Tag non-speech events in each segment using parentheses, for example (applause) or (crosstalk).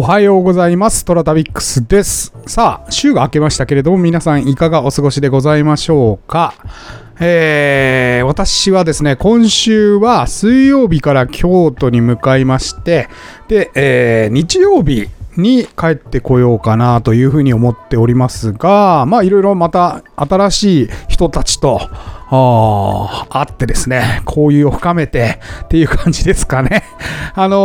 おはようございます。トラタビックスです。さあ、週が明けましたけれども、皆さんいかがお過ごしでございましょうか。えー、私はですね、今週は水曜日から京都に向かいまして、で、えー日曜日に帰ってこようかなというふうに思っておりますが、まあいろいろまた新しい人たちと、あー会ってですね、交流を深めてっていう感じですかね。(laughs) あの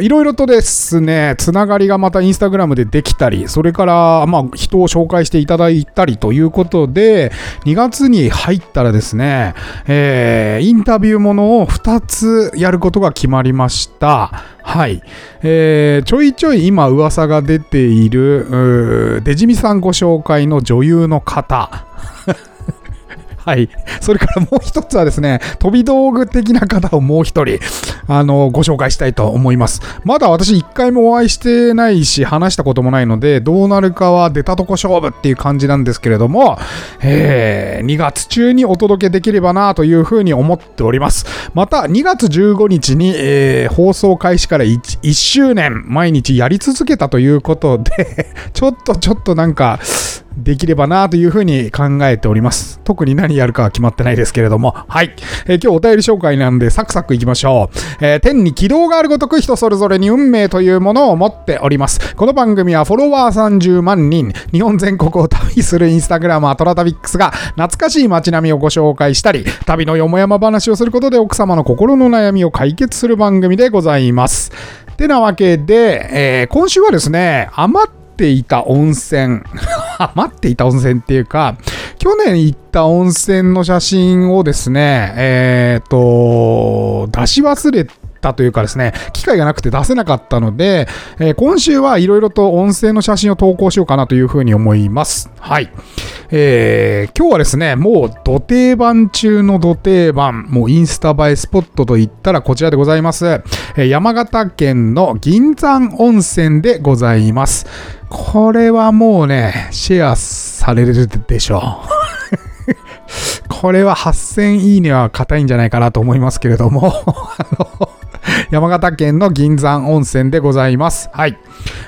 ーいろいろとですね、つながりがまたインスタグラムでできたり、それから、まあ、人を紹介していただいたりということで、2月に入ったらですね、えーインタビューものを2つやることが決まりました。はい。えーちょいちょい今噂が出ている、デジミさんご紹介の女優の方。はい。それからもう一つはですね、飛び道具的な方をもう一人、あの、ご紹介したいと思います。まだ私一回もお会いしてないし、話したこともないので、どうなるかは出たとこ勝負っていう感じなんですけれども、えー2月中にお届けできればなというふうに思っております。また、2月15日に、えー放送開始から 1, 1周年、毎日やり続けたということで、(laughs) ちょっとちょっとなんか、できればなというふうに考えております。特に何やるかは決まってないですけれども。はい。えー今日お便り紹介なんでサクサクいきましょう。えー天に軌道があるごとく人それぞれに運命というものを持っております。この番組はフォロワー30万人、日本全国を旅するインスタグラマートラタビックスが懐かしい街並みをご紹介したり、旅のよもやま話をすることで奥様の心の悩みを解決する番組でございます。てなわけで、えー今週はですね、余っていた温泉。(laughs) 余っていた温泉っていうか、去年行った温泉の写真をですね、えっ、と、出し忘れたというかですね、機会がなくて出せなかったので、えー今週はいろいろと温泉の写真を投稿しようかなというふうに思います。はい。えー今日はですね、もう土定番中の土定番、もうインスタ映えスポットといったらこちらでございます。えー山形県の銀山温泉でございます。これはもうね、シェアされるでしょう。(laughs) これは8000いいねは硬いんじゃないかなと思いますけれども、あ (laughs) の (laughs) 山形県の銀山温泉でございます。はい。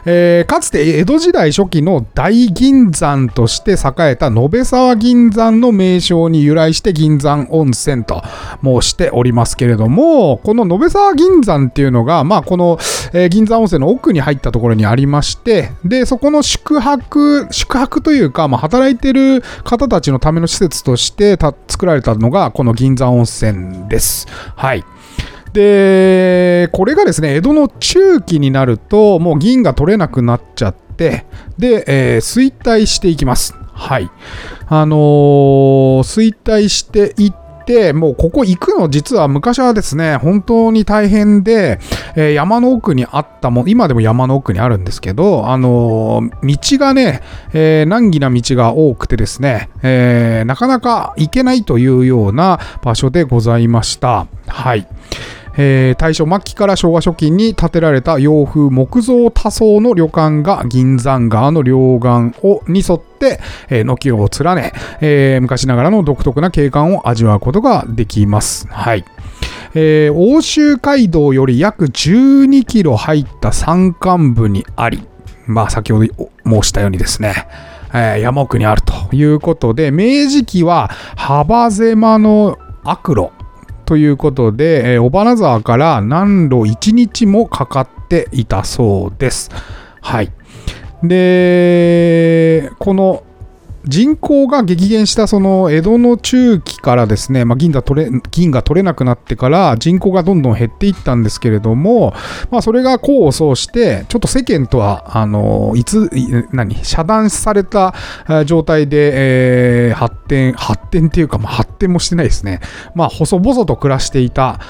えーかつて江戸時代初期の大銀山として栄えた延沢銀山の名称に由来して銀山温泉と申しておりますけれども、この延沢銀山っていうのが、まあこの、えー銀山温泉の奥に入ったところにありまして、で、そこの宿泊、宿泊というか、まあ働いてる方たちのための施設としてた作られたのがこの銀山温泉です。はい。で、これがですね、江戸の中期になると、もう銀が取れなくなっちゃって、で、えー衰退していきます。はい。あのー衰退していって、もうここ行くの実は昔はですね、本当に大変で、えー山の奥にあったも、今でも山の奥にあるんですけど、あのー道がね、えー難儀な道が多くてですね、えなかなか行けないというような場所でございました。はい。えー大正末期から昭和初期に建てられた洋風木造多層の旅館が銀山川の両岸をに沿って、えー軒を連ね、えー昔ながらの独特な景観を味わうことができます。はい。えー欧州街道より約12キロ入った山間部にあり、まあ先ほど申したようにですね、えー山奥にあるということで、明治期は幅狭の悪路ということで、えー尾花沢から何路1日もかかっていたそうです。はい。で、この人口が激減したその江戸の中期からですね、まあ、銀が取れ銀が取れなくなってから人口がどんどん減っていったんですけれども、まあ、それが功を奏してちょっと世間とはあのいつ何遮断された状態で、えー発展発展っていうか、まあ、発展もしてないですね、まあ、細々と暮らしていた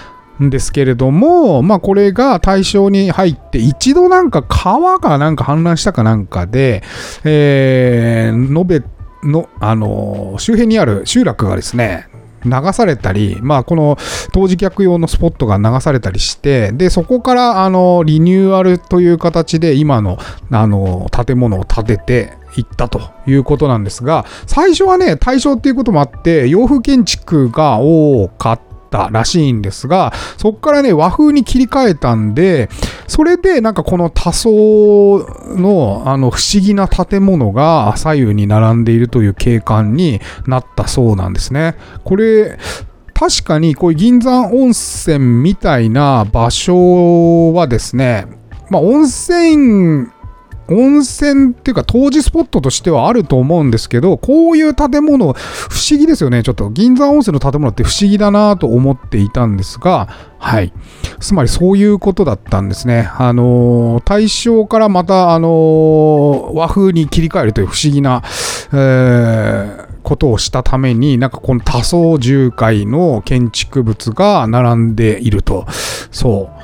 んですけれども、まあこれが対象に入って、一度なんか川がなんか氾濫したかなんかで、えー、延べの、あのー周辺にある集落がですね、流されたり、まあ、この当時客用のスポットが流されたりして、で、そこから、あの、リニューアルという形で今の、あの、建物を建てていったということなんですが、最初はね、大正っていうこともあって、洋風建築が多かったらしいんですが、そこからね、和風に切り替えたんで、それでなんかこの多層のあの不思議な建物が左右に並んでいるという景観になったそうなんですね。これ、確かにこういう銀山温泉みたいな場所はですね、まあ温泉温泉っていうか当時スポットとしてはあると思うんですけど、こういう建物、不思議ですよね。ちょっと銀山温泉の建物って不思議だなと思っていたんですが、はい。つまりそういうことだったんですね。あのー、大正からまた、あのー、和風に切り替えるという不思議な、えーことをしたために、なんかこの多層重階の建築物が並んでいると。そう。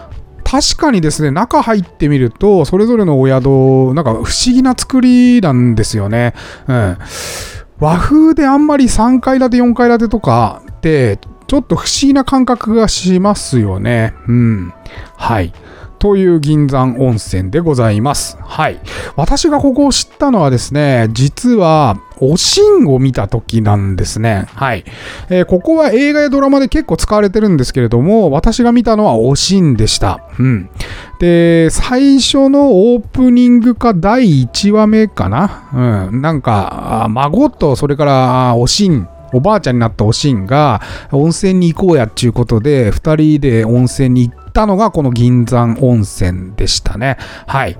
確かにですね、中入ってみると、それぞれのお宿、なんか不思議な作りなんですよね。うん。和風であんまり3階建て、4階建てとかって、ちょっと不思議な感覚がしますよね。うん。はい。という銀山温泉でございます。はい。私がここを知ったのはですね、実は、おしんを見た時なんですね。はい。えー、ここは映画やドラマで結構使われてるんですけれども、私が見たのはおしんでした。うん。で、最初のオープニングか第1話目かな。うん。なんか、孫とそれからおしんおばあちゃんになったおしんが温泉に行こうやっていうことで2人で温泉に行ったのがこの銀山温泉でしたね。はい。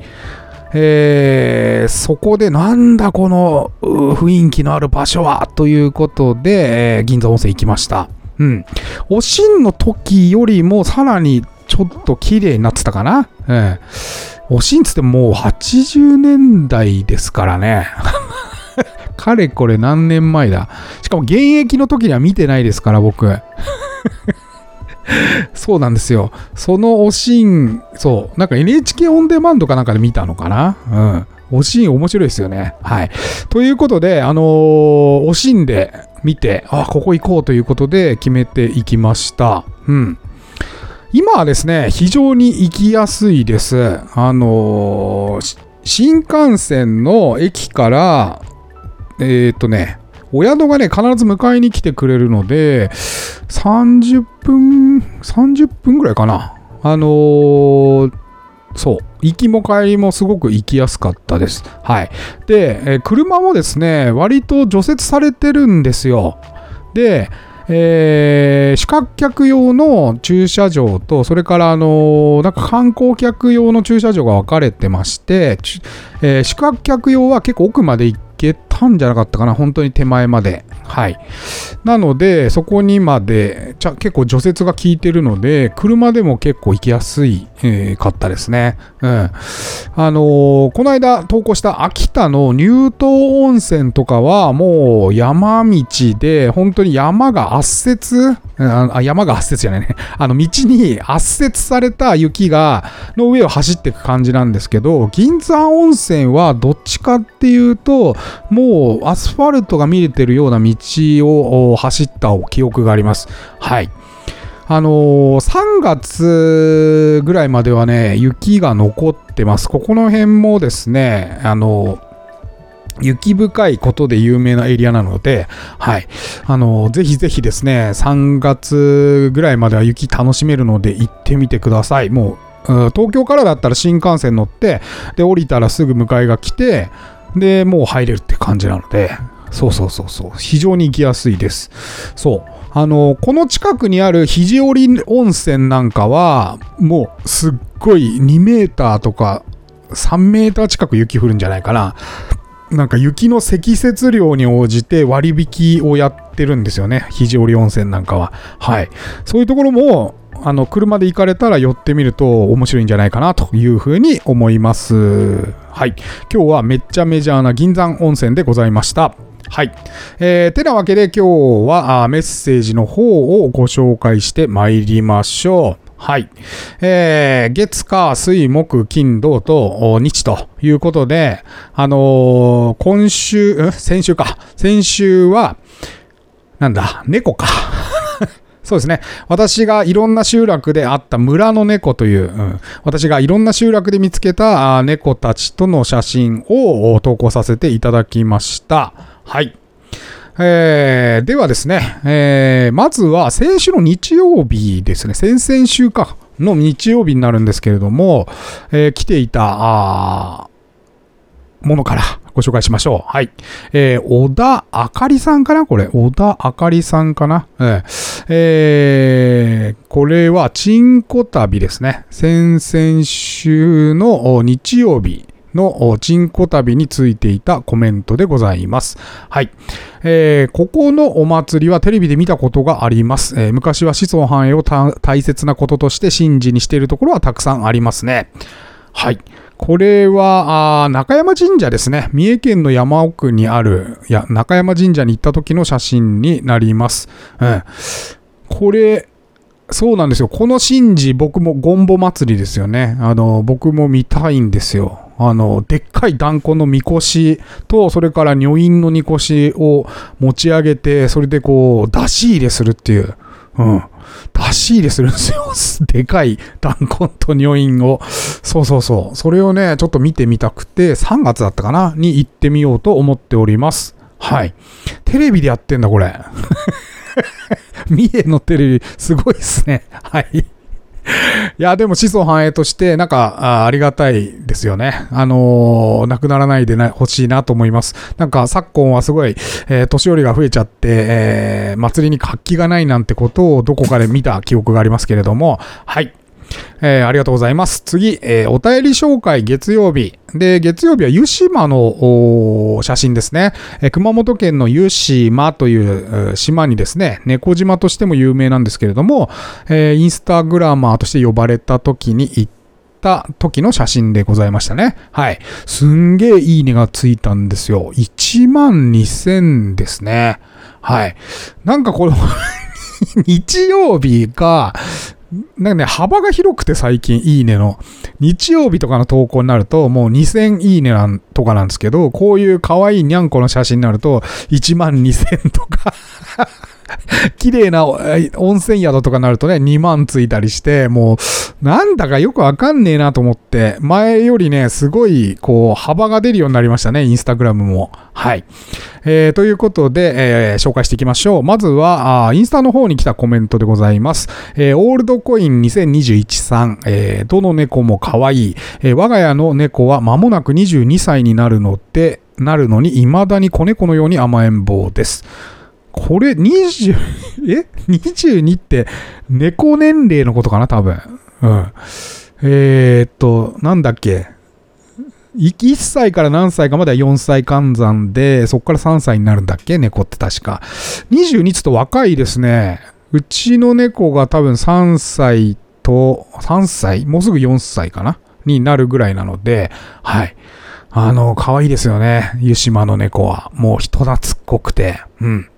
えー、そこでなんだこの雰囲気のある場所はということで、えー、銀座温泉行きました。うん。おしんの時よりもさらにちょっと綺麗になってたかな。えー、おしんつってもう80年代ですからね。(laughs) かれこれ何年前だ。しかも現役の時には見てないですから、僕。(laughs) そうなんですよ。そのおしん、そう、なんか NHK オンデマンドかなんかで見たのかな？うん。おしん面白いですよね。はい。ということで、あのー、おしんで見て、あ、ここ行こうということで決めていきました。うん。今はですね、非常に行きやすいです。あのー、新幹線の駅から、えー、っとね、お宿がね、必ず迎えに来てくれるので、30分、30分ぐらいかな。あのー、そう。行きも帰りもすごく行きやすかったです。はい。で、え、車もですね、割と除雪されてるんですよ。で、えー、宿泊客用の駐車場と、それからあのー、なんか観光客用の駐車場が分かれてまして、えー、宿泊客用は結構奥まで行ってったんじゃなかったかな、本当に手前まで。はい。なので、そこにまで、ちゃ結構除雪が効いてるので、車でも結構行きやすい、えー、かったですね。うん。あのー、この間投稿した秋田の乳頭温泉とかは、もう山道で、本当に山が圧雪？あ山が圧雪じゃないね。(laughs) あの道に圧雪された雪が、の上を走っていく感じなんですけど、銀山温泉はどっちかっていうと、もうアスファルトが見れてるような道を走った記憶があります。はい。あのー、3月ぐらいまではね、雪が残ってます。ここの辺もですね、あのー雪深いことで有名なエリアなので、はい。あの、ぜひぜひですね、3月ぐらいまでは雪楽しめるので行ってみてください。もう、東京からだったら新幹線乗って、で、降りたらすぐ迎えが来て、で、もう入れるって感じなので、そうそうそうそう、非常に行きやすいです。そう。あの、この近くにある肘折温泉なんかは、もうすっごい2メーターとか3メーター近く雪降るんじゃないかな。なんか雪の積雪量に応じて割引をやってるんですよね。肘折温泉なんかは。はい。そういうところも、あの、車で行かれたら寄ってみると面白いんじゃないかなというふうに思います。はい。今日はめっちゃメジャーな銀山温泉でございました。はい。えー、てなわけで今日はメッセージの方をご紹介して参りましょう。はい。えー、月、火、水、木、金、土と日ということで、あのー、今週、先週か。先週は、なんだ、猫か。(laughs) そうですね。私がいろんな集落であった村の猫という、うん、私がいろんな集落で見つけた猫たちとの写真を投稿させていただきました。はい。えー、ではですね、えー、まずは先週の日曜日ですね、先々週かの日曜日になるんですけれども、えー、来ていた、あものからご紹介しましょう。はい。えー、小田あかりさんかな？これ。小田あかりさんかな？えー、えー、これは、チンコ旅ですね。先々週の日曜日のチンコ旅についていたコメントでございます。はい。えー、ここのお祭りはテレビで見たことがあります。えー、昔は子孫繁栄を大切なこととして神事にしているところはたくさんありますね。はい。これは、あ中山神社ですね。三重県の山奥にある、いや、中山神社に行った時の写真になります。うん。これ、そうなんですよ。この神事、僕もゴンボ祭りですよね。あの、僕も見たいんですよ。あの、でっかい断固のみこしと、それから女院のみこしを持ち上げて、それでこう、出し入れするっていう。うん。出し入れするんですよ。(laughs) でかい弾痕と女院を。そうそうそう。それをね、ちょっと見てみたくて、3月だったかな？に行ってみようと思っております。はい。テレビでやってんだ、これ。(laughs) 三重のテレビ、すごいっすね。はい。(laughs) いや、でも子孫繁栄として、なんかあ、りがたいですよね。あのー、亡くならないでな、欲しいなと思います。なんか、昨今はすごい、えー、年寄りが増えちゃって、えー、祭りに活気がないなんてことをどこかで見た記憶がありますけれども、はい。えー、ありがとうございます。次、えー、お便り紹介月曜日。で、月曜日は湯島の写真ですね、えー、熊本県の湯島という島にですね、猫島としても有名なんですけれども、えー、インスタグラマーとして呼ばれた時に行った時の写真でございましたね。はい。すんげえいいねがついたんですよ。1万2000ですね。はい。なんかこれ (laughs) 日曜日が、なんかね、幅が広くて最近いいねの。日曜日とかの投稿になるともう2000いいねなんとかなんですけど、こういう可愛いにゃんこの写真になると1万2000とか (laughs) 綺麗な温泉宿とかになるとね、2万ついたりして、もう、なんだかよくわかんねえなと思って、前よりね、すごい、こう、幅が出るようになりましたね、インスタグラムも。はい。えー、ということで、えー、紹介していきましょう。まずは、あインスタの方に来たコメントでございます。えー、オールドコイン2021さん、えー、どの猫も可愛い。えー、我が家の猫は間もなく22歳になるので、なるのに未だに子猫のように甘えん坊です。これ20、(laughs) え ?22 って猫年齢のことかな？多分。うん。えー、っと、なんだっけ？1歳から何歳かまでは4歳換算で、そこから3歳になるんだっけ？猫って確か。22つと若いですね。うちの猫が多分3歳と、3歳？もうすぐ4歳かな？になるぐらいなので、はい。あの、可愛いですよね。湯島の猫は。もう人懐っこくて。うん。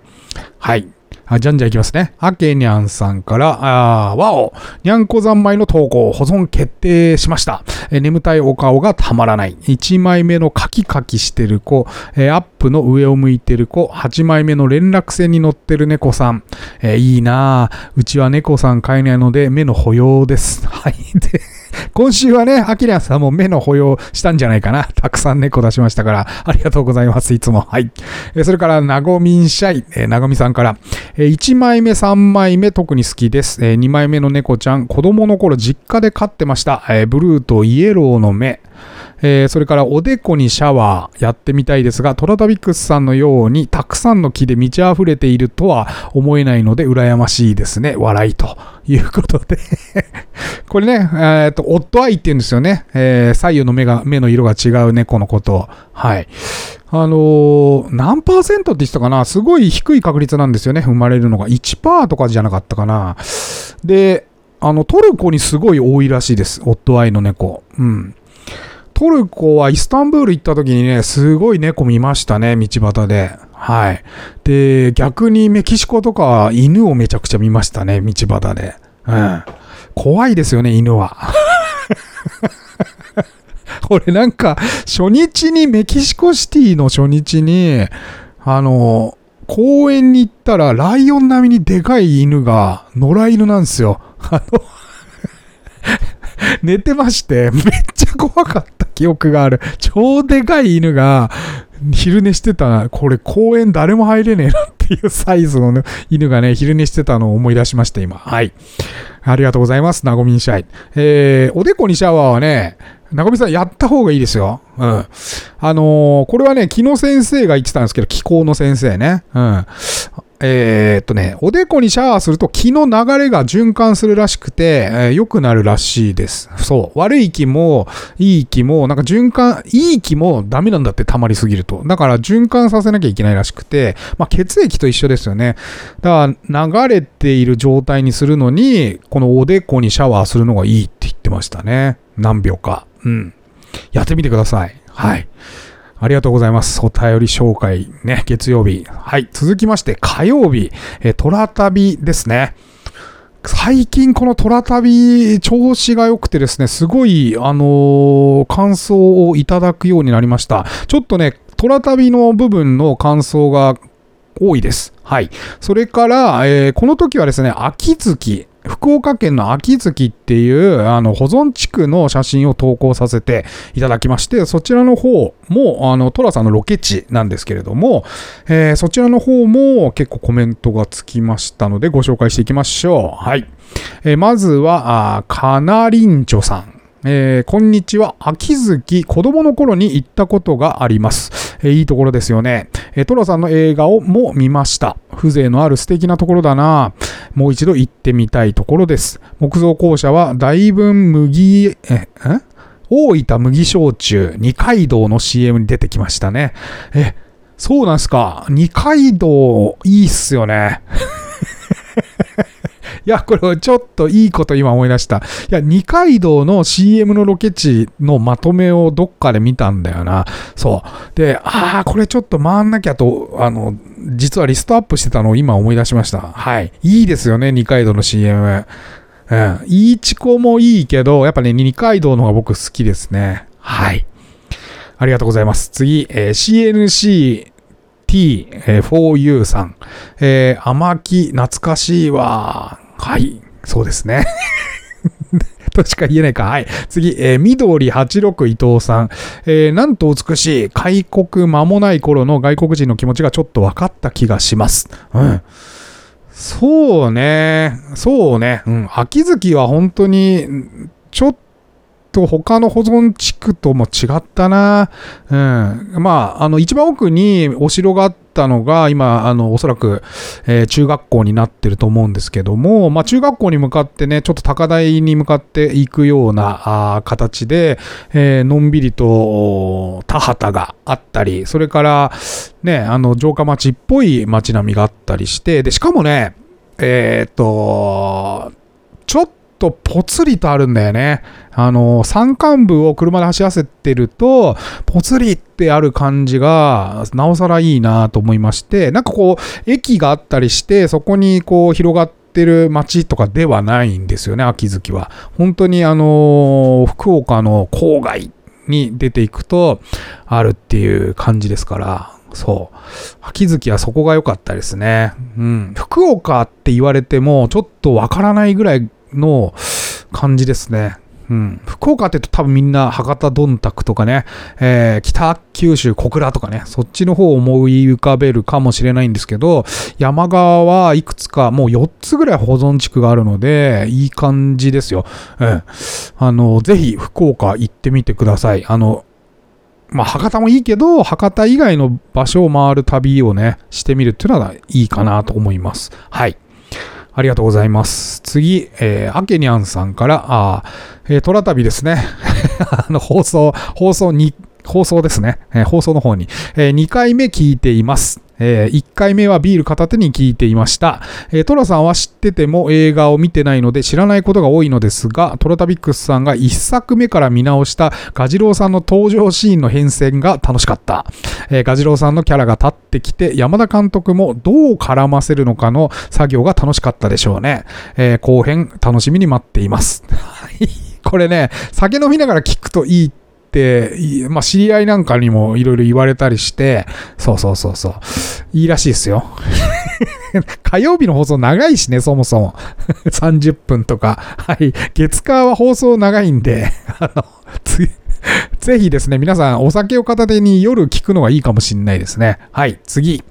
はい。あじゃんじゃんいきますね。あけにゃんさんから、あわお、にゃんこ三昧の投稿、保存決定しました。え眠たいお顔がたまらない。1枚目のカキカキしてる子、えアップの上を向いてる子、8枚目の連絡船に乗ってる猫さん。えいいなぁ。うちは猫さん飼えないので目の保養です。はい。で今週はね、アキラさんも目の保養したんじゃないかな。たくさん猫出しましたから、ありがとうございます。いつも。はい。えそれから、なごみんしゃい、えなごみさんから、え1枚目、3枚目、特に好きです。え2枚目の猫ちゃん、子供の頃実家で飼ってました。えブルーとイエローの目。え、それからおでこにシャワーやってみたいですが、トラタビックスさんのようにくさんの木で満ち溢れているとは思えないので羨ましいですね。笑いということで (laughs) これね、えー、っと、オットアイって言うんですよね。えー、左右の目が、目の色が違う猫のこと。はい。あのー、何パーセントって言ってたかな？すごい低い確率なんですよね。生まれるのが。1%とかじゃなかったかな？で、あの、トルコにすごい多いらしいです。オットアイの猫。うん。トルコはイスタンブール行った時にね、すごい猫見ましたね、道端で。はい。で、逆にメキシコとか犬をめちゃくちゃ見ましたね、道端で。うん。怖いですよね、犬は。(laughs) 俺なんか、初日にメキシコシティの初日に、あの、公園に行ったら、ライオン並みにでかい犬が、野良犬なんですよ。あの寝てまして、めっちゃ怖かった記憶がある。超でかい犬が、昼寝してた、これ公園誰も入れねえなっていうサイズの、ね、犬がね、昼寝してたのを思い出しました、今。はい。ありがとうございます。なごみんシャイ。えー、おでこにシャワーはね、なごみさんやった方がいいですよ。うん。あのー、これはね、木野先生が言ってたんですけど、気候の先生ね。うん。えー、っとね、おでこにシャワーすると気の流れが循環するらしくて、えー、良くなるらしいです。そう。悪い気も、いい気も、なんか循環、いい気もダメなんだって溜まりすぎると。だから循環させなきゃいけないらしくて、まあ血液と一緒ですよね。だから流れている状態にするのに、このおでこにシャワーするのがいいって言ってましたね。何秒か。うん。やってみてください。はい。ありがとうございます。お便り紹介ね、月曜日。はい。続きまして、火曜日、えー、トラ旅ですね。最近このトラ旅調子が良くてですね、すごい、あのー、感想をいただくようになりました。ちょっとね、トラ旅の部分の感想が多いです。はい。それから、えー、この時はですね、秋月、福岡県の秋月っていうあの保存地区の写真を投稿させていただきまして、そちらの方も、あの、トラさんのロケ地なんですけれども、えー、そちらの方も結構コメントがつきましたのでご紹介していきましょう。はい。えー、まずは、あカナリンチョさん。えー、こんにちは。秋月、子供の頃に行ったことがあります。え、いいところですよね。え、トラさんの映画をも見ました。風情のある素敵なところだな。もう一度行ってみたいところです。木造校舎は大分麦、え、え？大分麦焼酎二階堂の CM に出てきましたね。え、そうなんすか。二階堂いいっすよね。いや、これちょっといいこと今思い出した。いや、二階堂の CM のロケ地のまとめをどっかで見たんだよな。そう。で、ああ、これちょっと回んなきゃと、あの、実はリストアップしてたのを今思い出しました。はい。いいですよね、二階堂の CM。うん。いいチコもいいけど、やっぱね、二階堂の方が僕好きですね。はい。ありがとうございます。次、えー、CNC T4U さん。えー、甘き懐かしいわ。はい、そうですね。(laughs) としか言えないか。はい。次、えー、緑86伊藤さん。えー、なんと美しい開国間もない頃の外国人の気持ちがちょっと分かった気がします。うん。そうね。そうね。うん。秋月は本当に、ちょっと他の保存地区とも違ったな。うん。まあ、あの、一番奥にお城があったのが、今、あの、おそらく、えー、中学校になってると思うんですけども、まあ、中学校に向かってね、ちょっと高台に向かっていくようなあ形で、えー、のんびりと田畑があったり、それから、ね、あの、城下町っぽい街並みがあったりして、で、しかもね、えっ、と、ちょっとぽつりとあるんだよね。あの、山間部を車で走らせてると、ぽつりってある感じが、なおさらいいなと思いまして、なんかこう、駅があったりして、そこにこう広がってる街とかではないんですよね、秋月は。本当にあの、福岡の郊外に出ていくと、あるっていう感じですから、そう。秋月はそこが良かったですね。うん。福岡って言われても、ちょっとわからないぐらいの感じですね。うん、福岡って言うと多分みんな博多どんたくとかね、えー、北九州小倉とかね、そっちの方を思い浮かべるかもしれないんですけど、山側はいくつかもう4つぐらい保存地区があるので、いい感じですよ。うん。あの、ぜひ福岡行ってみてください。あの、まあ、博多もいいけど、博多以外の場所を回る旅をね、してみるっていうのはいいかなと思います。はい。ありがとうございます。次、えー、アケニャンさんから、あえー、トラ旅ですね。(laughs) あの、放送、放送 2,、放送ですね。えー、放送の方に、えー、2回目聞いています。えー、1回目はビール片手に聞いていました。えー、トラさんは知ってても映画を見てないので知らないことが多いのですが、トラタビックスさんが1作目から見直したガジロウさんの登場シーンの変遷が楽しかった。えー、ガジロウさんのキャラが立ってきて、山田監督もどう絡ませるのかの作業が楽しかったでしょうね。え後編楽しみに待っています。(laughs) これね、酒飲みながら聞くといいって、まあ、知り合いなんかにもいろいろ言われたりして、そうそうそうそう。いいらしいですよ。(laughs) 火曜日の放送長いしね、そもそも。(laughs) 30分とか。はい。月火は放送長いんで、(laughs) あの、ぜひですね、皆さんお酒を片手に夜聞くのがいいかもしんないですね。はい、次。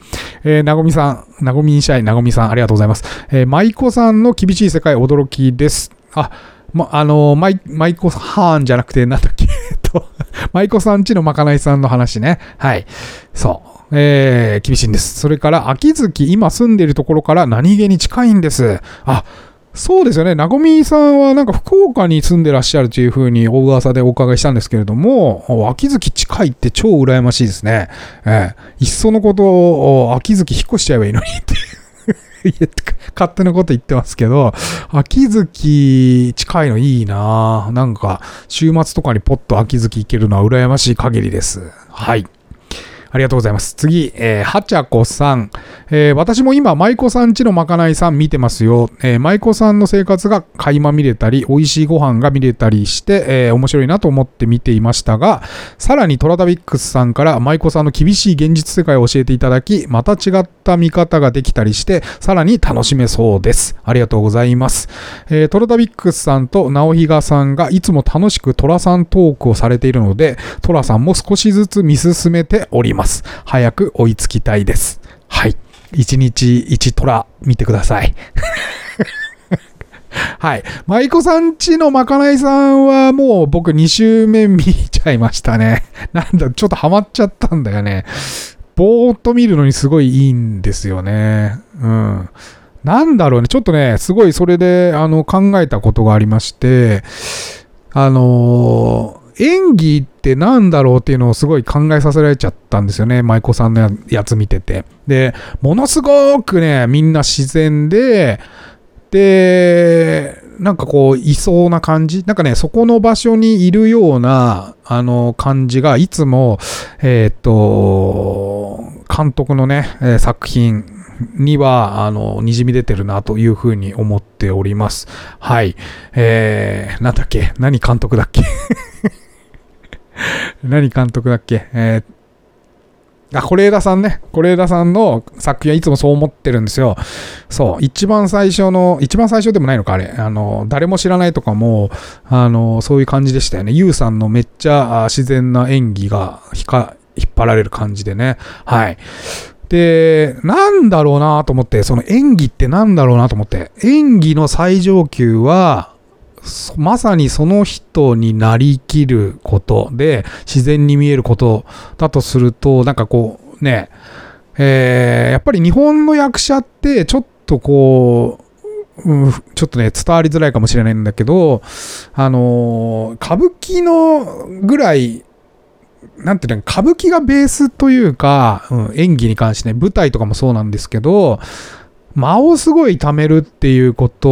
えー、なごみさん、なごみんしゃい、なごみさん、ありがとうございます。えー、舞妓さんの厳しい世界驚きです。あ、ま、あのー、マイ、マイコハーンじゃなくて、なんだっけ、(laughs) 舞妓さんちのまかないさんの話ね。はい。そう。えー、厳しいんです。それから、秋月、今住んでいるところから何気に近いんです。あ、そうですよね。なごみさんはなんか福岡に住んでらっしゃるというふうに大噂でお伺いしたんですけれども、秋月近いって超羨ましいですね。えー、いっそのことを、秋月引っ越しちゃえばいいのにって (laughs) 勝手なこと言ってますけど、秋月近いのいいななんか、週末とかにポッと秋月行けるのは羨ましい限りです。はい。ありがとうございます。次、えー、はちゃこさん。えー、私も今、舞妓さんちのまかないさん見てますよ。えー、舞妓さんの生活が垣間見れたり、美味しいご飯が見れたりして、えー、面白いなと思って見ていましたが、さらにトラタビックスさんから舞妓さんの厳しい現実世界を教えていただき、また違った見方ができたりして、さらに楽しめそうです。ありがとうございます。えー、トラタビックスさんと直比嘉さんがいつも楽しくトラさんトークをされているので、トラさんも少しずつ見進めております。ます。早く追いつきたいです。はい。1日1トラ見てください。(laughs) はい。舞妓さんちのまかないさんはもう僕2週目見ちゃいましたね。(laughs) なんだ、ちょっとハマっちゃったんだよね。ぼーっと見るのにすごいいいんですよね。うん。なんだろうね。ちょっとね、すごいそれであの考えたことがありまして、あのー演技ってなんだろうっていうのをすごい考えさせられちゃったんですよね。舞妓さんのやつ見てて。で、ものすごくね、みんな自然で、で、なんかこう、いそうな感じなんかね、そこの場所にいるような、あの、感じが、いつも、えっ、と、監督のね、作品には、あの、滲み出てるなというふうに思っております。はい。えー、なんだっけ？何監督だっけ？(laughs) 何監督だっけ？えー、あ、是枝さんね。是枝さんの作品はいつもそう思ってるんですよ。そう。一番最初の、一番最初でもないのか、あれ。あの、誰も知らないとかも、あの、そういう感じでしたよね。ユウさんのめっちゃ自然な演技が引っ張られる感じでね。はい。で、なんだろうなと思って、その演技ってなんだろうなと思って、演技の最上級は、まさにその人になりきることで自然に見えることだとするとなんかこうねえー、やっぱり日本の役者ってちょっとこう、うん、ちょっとね伝わりづらいかもしれないんだけどあのー、歌舞伎のぐらいなんていうの、歌舞伎がベースというか、うん、演技に関してね、舞台とかもそうなんですけど、間をすごい貯めるっていうこと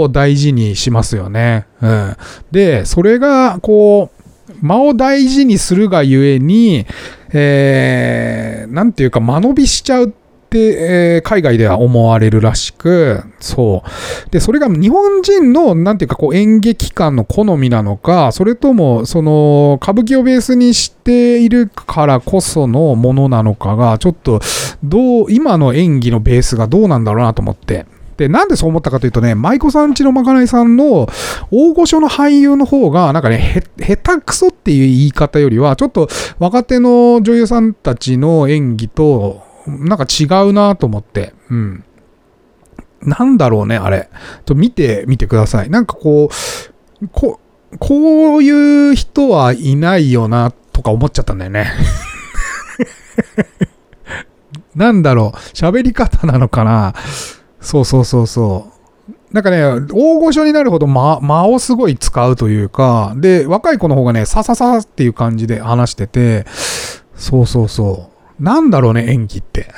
を大事にしますよね。うん。で、それが、こう、間を大事にするがゆえに、えー、なんていうか間延びしちゃうえー、海外では思われるらしく、そう。で、それが日本人の、なんていうか、こう、演劇観の好みなのか、それとも、その、歌舞伎をベースにしているからこそのものなのかが、ちょっと、どう、今の演技のベースがどうなんだろうなと思って。で、なんでそう思ったかというとね、舞妓さんちのまかないさんの大御所の俳優の方が、なんかね、へ、下手くそっていう言い方よりは、ちょっと若手の女優さんたちの演技と、なんか違うなと思って、うん。なんだろうね、あれ。と見てみてください。なんかこう、こうこういう人はいないよな、とか思っちゃったんだよね。(laughs) なんだろう、喋り方なのかな。そうそうそうそう。なんかね、大御所になるほど間間をすごい使うというか、で、若い子の方がね、さささっていう感じで話してて、そうそうそう。なんだろうね、演技って。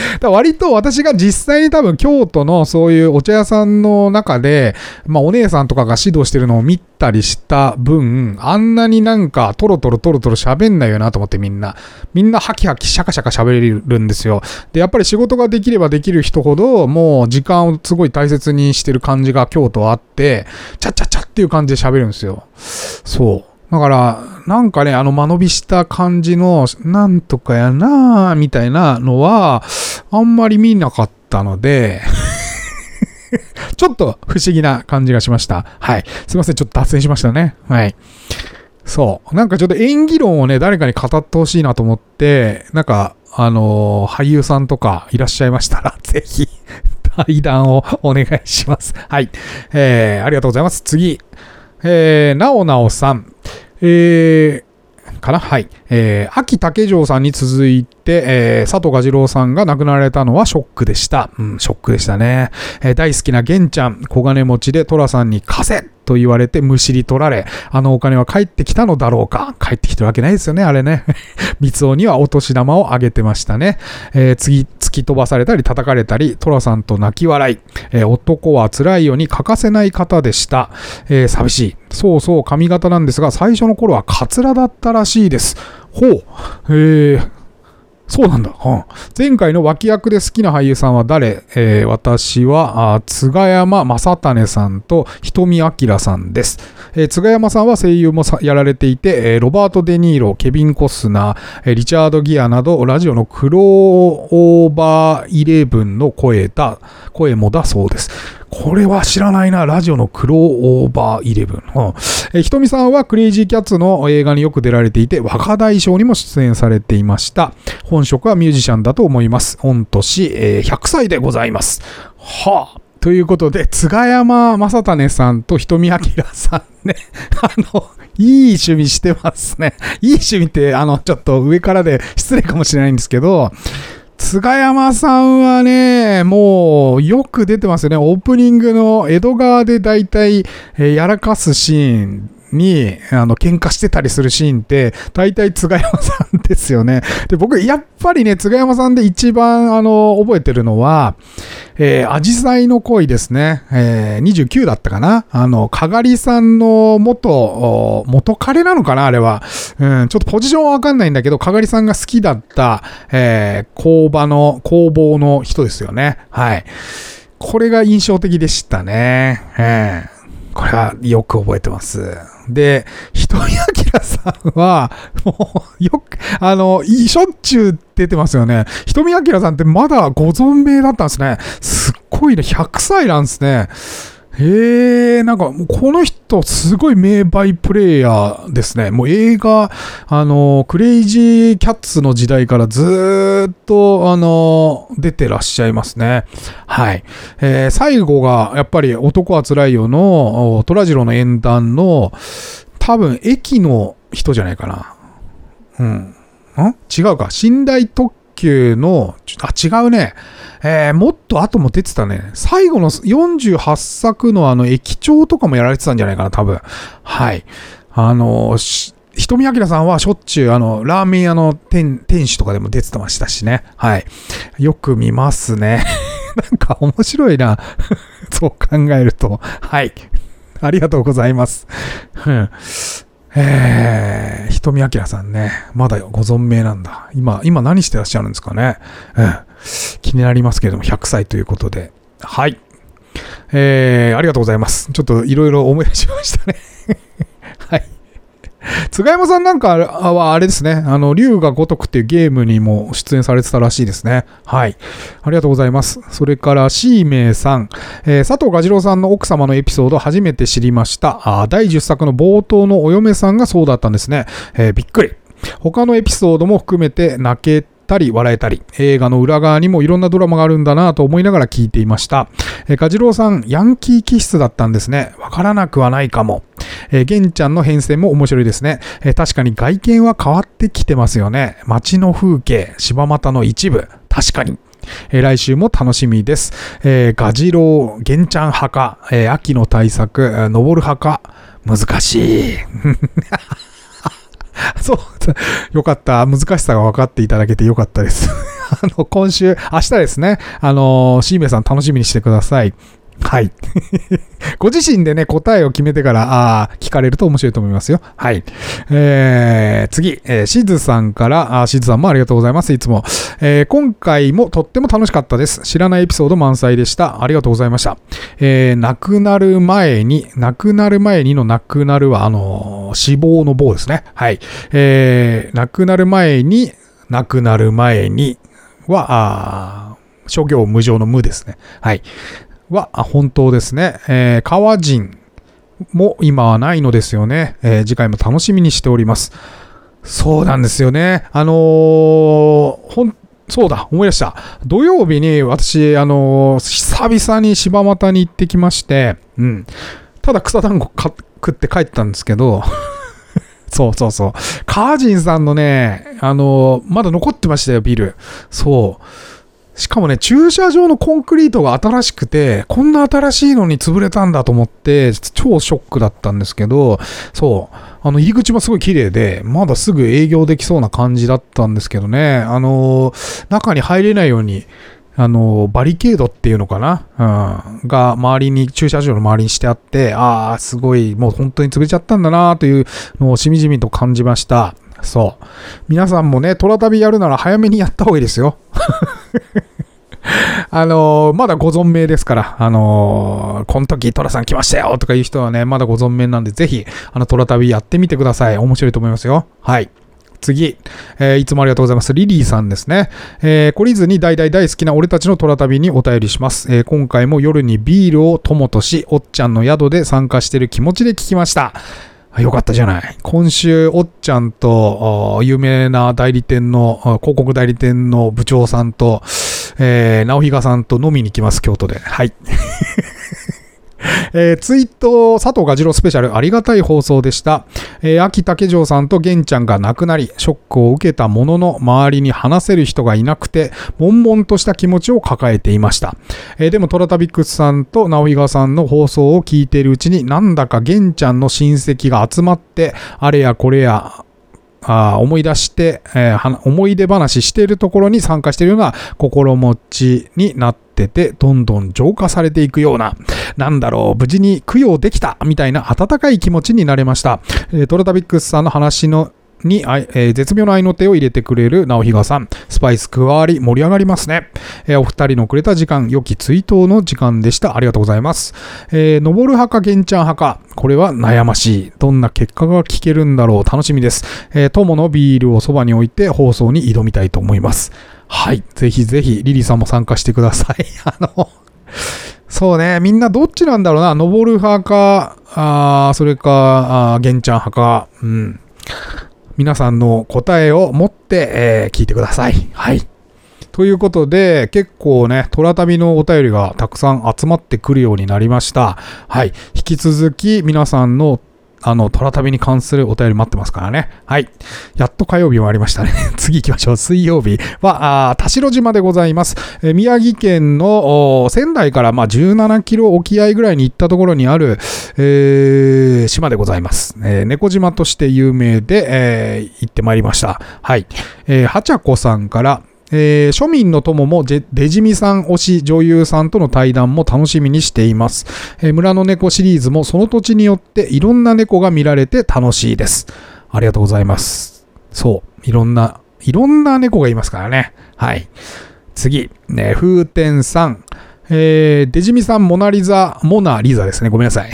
(laughs) だ割と私が実際に多分京都のそういうお茶屋さんの中で、まあお姉さんとかが指導してるのを見たりした分、あんなになんかトロトロトロトロ喋んないよなと思ってみんな。みんなハキハキシャカシャカ喋れるんですよ。で、やっぱり仕事ができればできる人ほど、もう時間をすごい大切にしてる感じが京都あって、チャッチャッチャっていう感じで喋るんですよ。そう。だから、なんかね、あの間延びした感じの、なんとかやなぁみたいなのは、あんまり見なかったので (laughs) ちょっと不思議な感じがしました。はい。すいません、ちょっと脱線しましたね。はい。そう。なんかちょっと演技論をね、誰かに語ってほしいなと思って、なんか、あのー、俳優さんとかいらっしゃいましたら、(laughs) ぜひ、対談をお願いします。はい。えー、ありがとうございます。次。えー、なおなおさん。えー、かな？はい。えー、秋竹城さんに続いて、えー、佐藤蛾次郎さんが亡くなられたのはショックでした。うん、ショックでしたね。えー、大好きな玄ちゃん、小金持ちで寅さんに貸せと言われてむしり取られ、あのお金は帰ってきたのだろうか？帰ってきてるわけないですよね、あれね。(laughs) 三尾にはお年玉をあげてましたね。えー、次、突き飛ばされたり叩かれたり、寅さんと泣き笑い。えー、男は辛いように欠かせない方でした。えー、寂しい。そうそう、髪型なんですが、最初の頃はカツラだったらしいです。ほう。えー、そうなんだ。はあ、前回の脇役で好きな俳優さんは誰、えー、私は、津賀山正種さんと瞳明さんです。えー、津賀山さんは声優もやられていて、えー、ロバート・デ・ニーロ、ケビン・コスナー、え、リチャード・ギアなど、ラジオのクローオーバーイレブンの声だ、声もだそうです。これは知らないな。ラジオのクローオーバーイレブン。ひとみさんはクレイジーキャッツの映画によく出られていて、若大将にも出演されていました。本職はミュージシャンだと思います。御年、え、100歳でございます。はあ。ということで、津賀山正種さんと瞳明さんね、(laughs) あの、いい趣味してますね。いい趣味って、あの、ちょっと上からで失礼かもしれないんですけど、菅山さんはね、もうよく出てますよね。オープニングの江戸川でだいたいやらかすシーンに、あの、喧嘩してたりするシーンって、大体津賀山さんですよね。で、僕、やっぱりね、津賀山さんで一番、あの、覚えてるのは、えー、アジサイの恋ですね。えー、29だったかなあの、かがりさんの元、元彼なのかなあれは。うん、ちょっとポジションはわかんないんだけど、かがりさんが好きだった、えー、工場の、工房の人ですよね。はい。これが印象的でしたね。えーこれはよく覚えてます。で、ひとみあきらさんは、(laughs) もう、よく、あの、しょっちゅう出てますよね。ひとみあきらさんってまだご存命だったんですね。すっごいね、100歳なんですね。へえ、なんか、この人、すごい名バイプレイヤーですね。もう映画、あの、クレイジーキャッツの時代からずっと、あの、出てらっしゃいますね。はい。えー、最後が、やっぱり、男は辛いよの、虎次郎の演談の、多分、駅の人じゃないかな。うん。ん？違うか。寝台特急の、あ、違うね。えー、もっと後も出てたね。最後の48作のあの駅長とかもやられてたんじゃないかな、多分。はい。あのー、瞳明さんはしょっちゅう、あの、ラーメン屋の店店主とかでも出てましたしね。はい。よく見ますね。(laughs) なんか面白いな。(laughs) そう考えると。はい。ありがとうございます。うん。えー、瞳明さんね、まだご存命なんだ。今、今何してらっしゃるんですかね。うん。気になりますけれども、100歳ということで。はい。えー、ありがとうございます。ちょっといろいろ思い出しましたね (laughs) はい。(laughs) 菅山さんなんかはあれですね、あの、竜が如くっていうゲームにも出演されてたらしいですね。はい。ありがとうございます。それから、シーメイさん、えー、佐藤蛾次郎さんの奥様のエピソード初めて知りました。あ第10作の冒頭のお嫁さんがそうだったんですね。えー、びっくり。他のエピソードも含めて泣けたり笑えたり、映画の裏側にもいろんなドラマがあるんだなと思いながら聞いていました。えー、ガジローさん、ヤンキー気質だったんですね。わからなくはないかも。えー、ゲンちゃんの変遷も面白いですね。えー、確かに外見は変わってきてますよね。街の風景、柴又の一部、確かに。えー、来週も楽しみです。えー、ガジロー、ゲンちゃん派か、えー、秋の対策、登る派か、難しい。(laughs) そう、よかった。難しさが分かっていただけてよかったです。(laughs) あの、今週、明日ですね、あの、シーメさん楽しみにしてください。はい。(laughs) ご自身でね、答えを決めてから、ああ、聞かれると面白いと思いますよ。はい。えー、次、えー、しずさんから、あしずさんもありがとうございます。いつも。えー、今回もとっても楽しかったです。知らないエピソード満載でした。ありがとうございました。えー、亡くなる前に、亡くなる前にの亡くなるは、あのー、死亡の棒ですね。はい。えー、亡くなる前に、亡くなる前には、あ諸行無常の無ですね。はい。は本当ですね。えー、川人も今はないのですよね。えー、次回も楽しみにしております。そうなんですよね。あのー、ほん、そうだ、思い出した。土曜日に私、あのー、久々に柴又に行ってきまして、うん。ただ草団子食って帰ったんですけど、そうそうそう。カージンさんのね、あのー、まだ残ってましたよ、ビル。そう。しかもね、駐車場のコンクリートが新しくて、こんな新しいのに潰れたんだと思って、超ショックだったんですけど、そう、あの、入り口もすごい綺麗で、まだすぐ営業できそうな感じだったんですけどね、あのー、中に入れないように、あの、バリケードっていうのかな？うん。が、周りに、駐車場の周りにしてあって、ああ、すごい、もう本当に潰れちゃったんだなというのをしみじみと感じました。そう。皆さんもね、虎旅やるなら早めにやった方がいいですよ。(laughs) (laughs) あのー、まだご存命ですから、あのー、この時トラさん来ましたよとかいう人はね、まだご存命なんで、ぜひ、あの、トラ旅やってみてください。面白いと思いますよ。はい。次、えー、いつもありがとうございます。リリーさんですね。えー、懲りずに大大大好きな俺たちの虎旅にお便りします。えー、今回も夜にビールを友とし、おっちゃんの宿で参加している気持ちで聞きました。よかったじゃない。今週、おっちゃんと、有名な代理店の、広告代理店の部長さんと、えー、直比賀さんと飲みに来ます、京都で。はい。(laughs) えー、ツイート、佐藤蛾次郎スペシャル、ありがたい放送でした。えー、秋竹城さんと玄ちゃんが亡くなり、ショックを受けたものの、周りに話せる人がいなくて、悶々とした気持ちを抱えていました。えー、でも、トラタビックスさんと直比賀さんの放送を聞いているうちに、なんだか玄ちゃんの親戚が集まって、あれやこれや、あ思い出して、えー、思い出話しているところに参加しているような心持ちになってて、どんどん浄化されていくような、なんだろう、無事に供養できたみたいな温かい気持ちになれました。えー、トロタビックスさんの話のに、えー、絶妙な合いの手を入れてくれる直比賀さん。スパイス加わり盛り上がりますね。えー、お二人のくれた時間、良き追悼の時間でした。ありがとうございます。えー、登る派か玄ちゃん派か。これは悩ましい。どんな結果が聞けるんだろう。楽しみです。えー、友のビールをそばに置いて放送に挑みたいと思います。はい。ぜひぜひ、リリーさんも参加してください。(laughs) あの、そうね、みんなどっちなんだろうな。登る派か、あそれか、あ玄ちゃん派か。うん。皆さんの答えを持って、えー、聞いてください。はい。ということで、結構ね、虎旅のお便りがたくさん集まってくるようになりました。はい。引き続き皆さんのあの、虎旅に関するお便り待ってますからね。はい。やっと火曜日もありましたね。(laughs) 次行きましょう。水曜日は、あ田代島でございます。え宮城県の仙台からまあ17キロ沖合ぐらいに行ったところにある、えー、島でございます。えー、猫島として有名で、えー、行ってまいりました。はい。えー、はちゃこさんから、えー、庶民の友もデジミさん推し女優さんとの対談も楽しみにしています、えー、村の猫シリーズもその土地によっていろんな猫が見られて楽しいです。ありがとうございます。そう、いろんな、いろんな猫がいますからね。はい。次、ね、風天さん。えー、デジミさん、モナリザ、モナリザですね。ごめんなさい。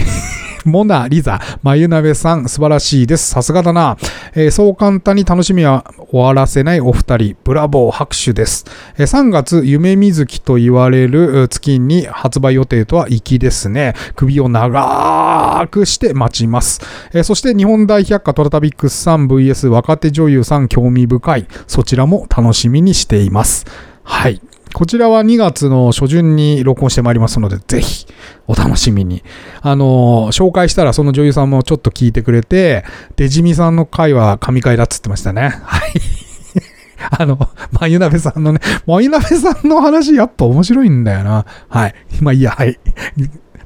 モナ、リザ、まゆなべさん、素晴らしいです。さすがだな。えー、そう簡単に楽しみは終わらせないお二人、ブラボー、拍手です。えー、3月、夢水木と言われる月に発売予定とは粋ですね。首を長くして待ちます。えー、そして日本大百科トラタビックスさん VS 若手女優さん興味深い。そちらも楽しみにしています。はい。こちらは2月の初旬に録音してまいりますので、ぜひお楽しみに。あの、紹介したらその女優さんもちょっと聞いてくれて、デジミさんの回は神回だっつってましたね。はい。(laughs) あの、まゆなべさんのね、まゆなべさんの話やっぱ面白いんだよな。はい。まあいいや、はい。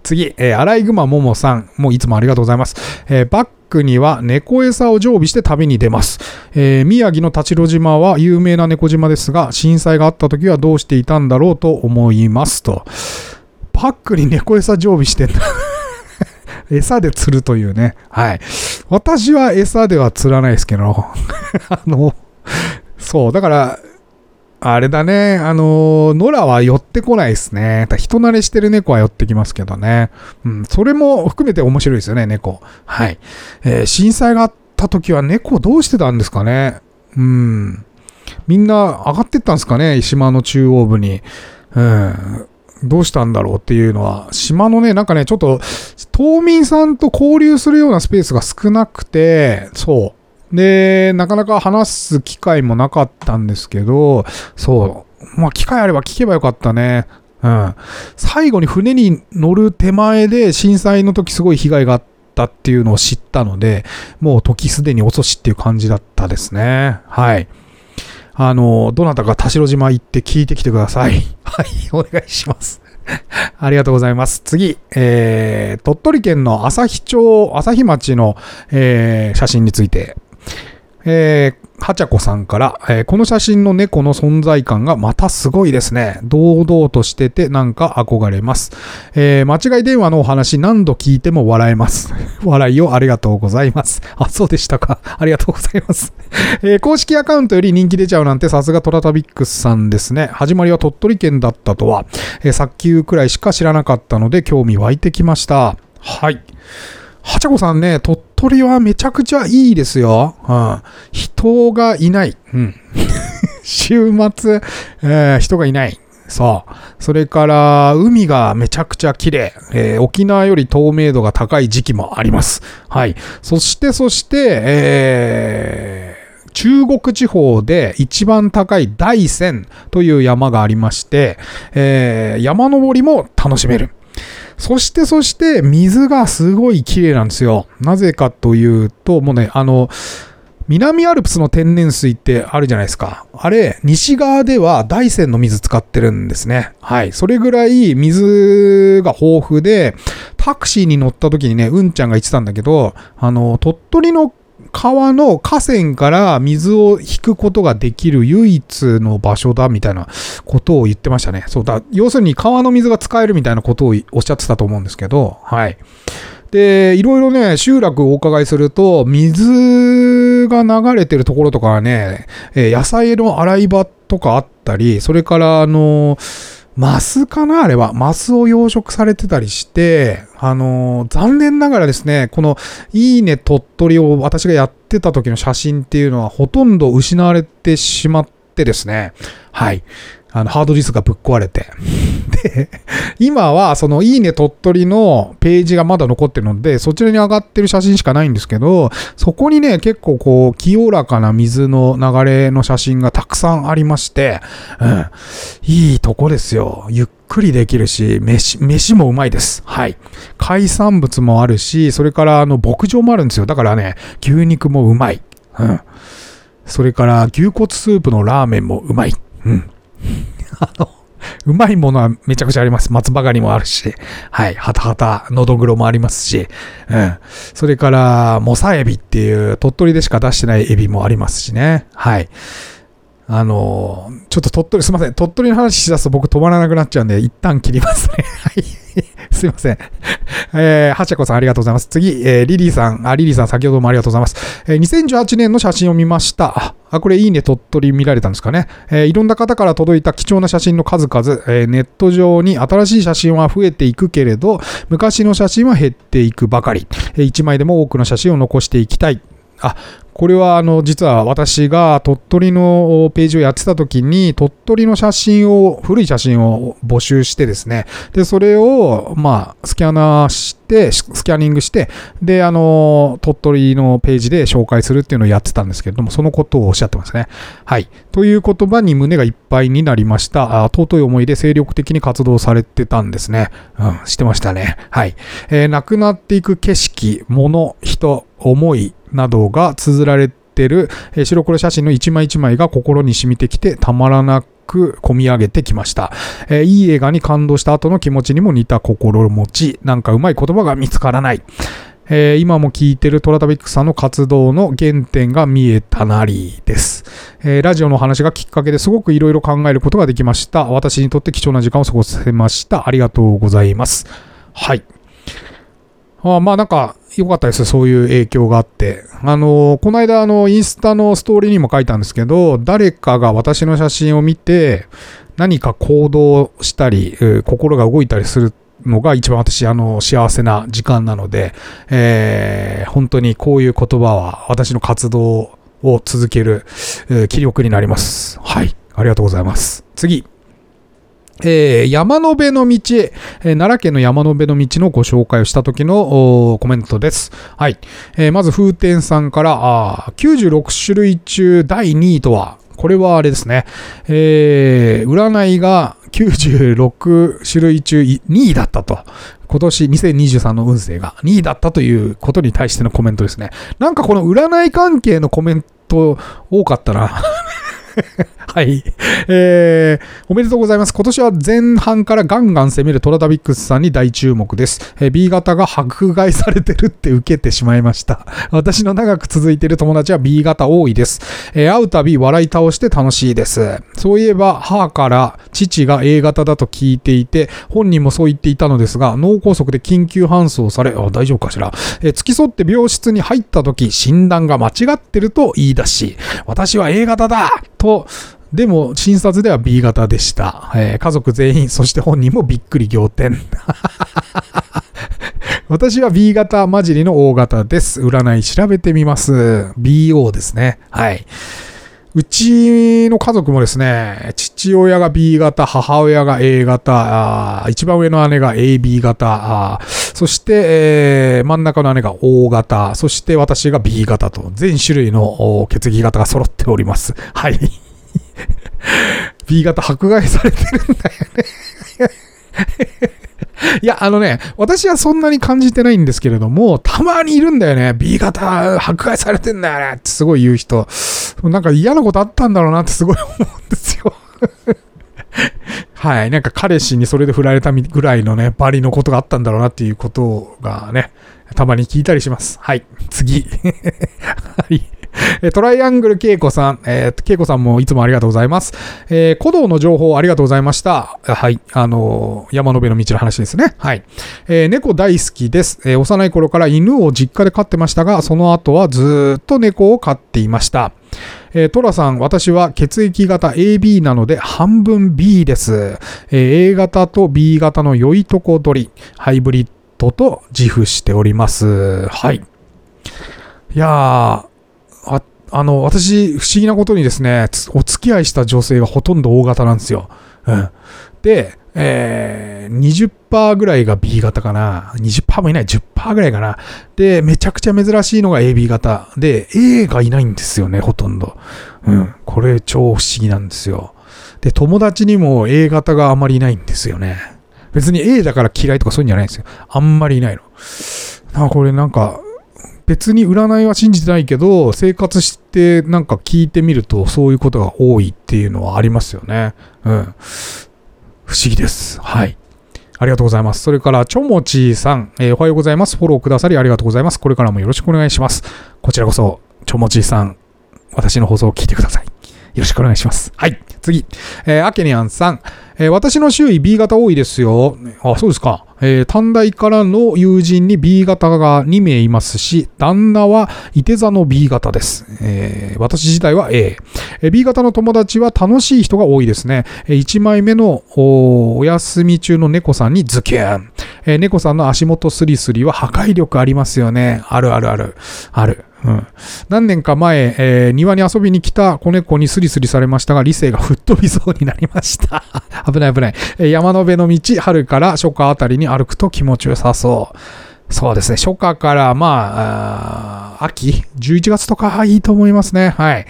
次、えー、アライグマももさん、もういつもありがとうございます。えー、バックには猫餌を常備して旅に出ます。えー、宮城の立路島は有名な猫島ですが、震災があった時はどうしていたんだろうと思いますと。パックに猫餌常備してんだ (laughs) 餌で釣るというね。はい。私は餌では釣らないですけど、(laughs) あの、そう、だから、あれだね。あの、野良は寄ってこないですね。人慣れしてる猫は寄ってきますけどね。うん、それも含めて面白いですよね、猫。はい。えー、震災があった時は猫どうしてたんですかね。うん。みんな上がってったんですかね、島の中央部に。うん。どうしたんだろうっていうのは、島のね、なんかね、ちょっと、島民さんと交流するようなスペースが少なくて、そう。で、なかなか話す機会もなかったんですけど、そう。まあ、機会あれば聞けばよかったね。うん。最後に船に乗る手前で震災の時すごい被害があったっていうのを知ったので、もう時すでに遅しっていう感じだったですね。はい。あの、どなたか田代島行って聞いてきてください。(laughs) はい、お願いします。(laughs) ありがとうございます。次、えー、鳥取県の旭町、旭町の、えー、写真について。えー、はちゃこさんから、えー、この写真の猫の存在感がまたすごいですね。堂々としててなんか憧れます。えー、間違い電話のお話何度聞いても笑えます。(laughs) 笑いをありがとうございます。あ、そうでしたか。ありがとうございます。(laughs) えー、公式アカウントより人気出ちゃうなんてさすがトラタビックスさんですね。始まりは鳥取県だったとは、えー、早急くらいしか知らなかったので興味湧いてきました。はい。はちゃこさんね、鳥取はめちゃくちゃいいですよ。うん、人がいない。うん、(laughs) 週末、えー、人がいない。そう。それから、海がめちゃくちゃ綺麗。えー、沖縄より透明度が高い時期もあります。はい。そして、そして、えー、中国地方で一番高い大山という山がありまして、えー、山登りも楽しめる。そしてそして水がすごい綺麗なんですよ。なぜかというと、もうね、あの、南アルプスの天然水ってあるじゃないですか。あれ、西側では大山の水使ってるんですね。はい。それぐらい水が豊富で、タクシーに乗った時にね、うんちゃんが言ってたんだけど、あの、鳥取の川の河川から水を引くことができる唯一の場所だみたいなことを言ってましたね。そうだ、要するに川の水が使えるみたいなことをおっしゃってたと思うんですけど、はい。で、いろいろね、集落をお伺いすると、水が流れてるところとかはね、野菜の洗い場とかあったり、それから、あのーマスかな？あれは。マスを養殖されてたりして、あのー、残念ながらですね、このいいね鳥取を私がやってた時の写真っていうのはほとんど失われてしまってですね、はい。あの、ハードディスクがぶっ壊れて。(laughs) で、今は、その、いいね鳥取のページがまだ残ってるので、そちらに上がってる写真しかないんですけど、そこにね、結構こう、清らかな水の流れの写真がたくさんありまして、うん、いいとこですよ。ゆっくりできるし、飯、飯もうまいです。はい。海産物もあるし、それから、あの、牧場もあるんですよ。だからね、牛肉もうまい。うん。それから、牛骨スープのラーメンもうまい。うん。あの、うまいものはめちゃくちゃあります。松葉ガニもあるし、はい、ハタハタ、のどぐろもありますし、うん。それから、モサエビっていう鳥取でしか出してないエビもありますしね。はい。あのちょっと鳥取、すいません。鳥取の話しだすと僕止まらなくなっちゃうんで、一旦切りますね。はい。(laughs) すいません。えー、はちゃこさんありがとうございます。次、えー、リリーさん、あ、リリーさん先ほどもありがとうございます。えー、2018年の写真を見ました。あ、これいいね、鳥取見られたんですかね。えー、いろんな方から届いた貴重な写真の数々、えー、ネット上に新しい写真は増えていくけれど、昔の写真は減っていくばかり。えー、1枚でも多くの写真を残していきたい。あ、これはあの実は私が鳥取のページをやってた時に鳥取の写真を古い写真を募集してですねでそれをまあスキャナーしてスキャニングしてであの鳥取のページで紹介するっていうのをやってたんですけれどもそのことをおっしゃってますね。はい。という言葉に胸がいっぱいになりました。あ尊い思いで精力的に活動されてたんですね。うんしてましたね。はい、え、亡くなっていく景色物人思いなどが綴られてる白黒写真の一枚一枚が心に染みてきてたまらなく込み上げてきました。えー、いい映画に感動した後の気持ちにも似た心持ち、なんかうまい言葉が見つからない。えー、今も聞いてるトラタビックさんの活動の原点が見えたなりです。えー、ラジオの話がきっかけですごくいろいろ考えることができました。私にとって貴重な時間を過ごせました。ありがとうございます。はい。あまあなんか良かったです。そういう影響があって。あの、この間あの、インスタのストーリーにも書いたんですけど、誰かが私の写真を見て、何か行動したり、心が動いたりするのが一番私、あの、幸せな時間なので、えー、本当にこういう言葉は私の活動を続ける、えー、気力になります。はい。ありがとうございます。次。えー、山辺の道、えー、奈良県の山辺の道のご紹介をした時のコメントです。はい。えー、まず、風天さんから、あ96種類中第2位とは、これはあれですね。えー、占いが96種類中2位だったと。今年2023の運勢が2位だったということに対してのコメントですね。なんかこの占い関係のコメント多かったな。(laughs) はい。えー、おめでとうございます。今年は前半からガンガン攻めるトラダビックスさんに大注目です。えー、B 型が迫害されてるって受けてしまいました。(laughs) 私の長く続いている友達は B 型多いです。えー、会うたび笑い倒して楽しいです。そういえば母から父が A 型だと聞いていて、本人もそう言っていたのですが、脳梗塞で緊急搬送され、あ大丈夫かしら。え、付き添って病室に入った時、診断が間違ってると言い出し、私は A 型だと、でも、診察では B 型でした。えー、家族全員、そして本人もびっくり仰天。(laughs) 私は B 型混じりの O 型です。占い調べてみます。BO ですね。はい。うちの家族もですね、父親が B 型、母親が A 型、一番上の姉が AB 型、そして、えー、真ん中の姉が O 型、そして私が B 型と、全種類の血液型が揃っております。はい。(laughs) B 型迫害されてるんだよね (laughs) いや、あのね、私はそんなに感じてないんですけれども、たまにいるんだよね。B 型迫害されてんだよねってすごい言う人。なんか嫌なことあったんだろうなってすごい思うんですよ (laughs) はい。なんか彼氏にそれで振られたぐらいのね、バリのことがあったんだろうなっていうことがね、たまに聞いたりします。はい。次。はい。えトライアングル恵子さん、えー、恵子さんもいつもありがとうございます。えー、古道の情報ありがとうございました。はい。あのー、山辺の道の話ですね。はい。えー、猫大好きです、えー。幼い頃から犬を実家で飼ってましたが、その後はずっと猫を飼っていました。えー、トラさん、私は血液型 AB なので半分 B です。えー、A 型と B 型の良いとこ取り、ハイブリッドと自負しております。はい。いやー、あ、の、私、不思議なことにですね、お付き合いした女性がほとんど O 型なんですよ。うん。で、えー、20%ぐらいが B 型かな。20%もいない。10%ぐらいかな。で、めちゃくちゃ珍しいのが AB 型。で、A がいないんですよね、ほとんど。うん。これ超不思議なんですよ。で、友達にも A 型があまりいないんですよね。別に A だから嫌いとかそういうんじゃないんですよ。あんまりいないの。なこれなんか、別に占いは信じてないけど、生活してなんか聞いてみるとそういうことが多いっていうのはありますよね。うん。不思議です。はい。ありがとうございます。それから、ちょもちさん、えー、おはようございます。フォローくださりありがとうございます。これからもよろしくお願いします。こちらこそ、ちょもちさん、私の放送を聞いてください。よろしくお願いします。はい。次。えー、アケニアンさん、えー、私の周囲 B 型多いですよ。あ、そうですか。えー、短大からの友人に B 型が2名いますし、旦那は伊手座の B 型です。えー、私自体は A。え B 型の友達は楽しい人が多いですね。え1枚目のお休み中の猫さんにズキュン。え猫さんの足元スリスリは破壊力ありますよね。あるあるある。ある。うん、何年か前、えー、庭に遊びに来た子猫にスリスリされましたが、理性が吹っ飛びそうになりました。(laughs) 危ない危ない。えー、山の辺の道、春から初夏あたりに歩くと気持ちよさそう。そうですね。初夏から、まあ、あ秋 ?11 月とかいいと思いますね。はい。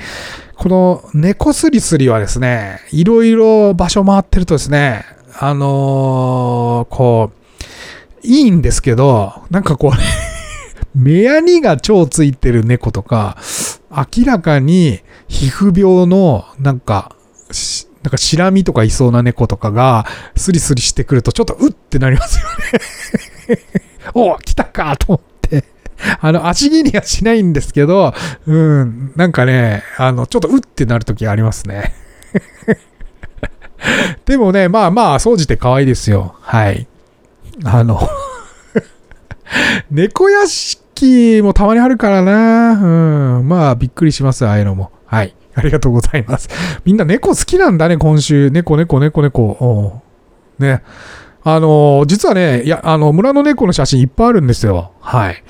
この猫スリスリはですね、いろいろ場所回ってるとですね、あのー、こう、いいんですけど、なんかこうね (laughs) 目やにが超ついてる猫とか、明らかに皮膚病のなんか、なんかシラミとかいそうな猫とかがスリスリしてくるとちょっとうってなりますよね (laughs) お来たかと思って。あの、足切りはしないんですけど、うん、なんかね、あの、ちょっとうってなるときありますね。(laughs) でもね、まあまあ、掃除って可愛いですよ。はい。あの (laughs) 猫屋敷もたまにあるからな。うん。まあ、びっくりします、ああいうのも。はい。ありがとうございます。みんな猫好きなんだね、今週。猫、猫、猫、猫。ね。あの、実はね、いや、あの、村の猫の写真いっぱいあるんですよ。はい。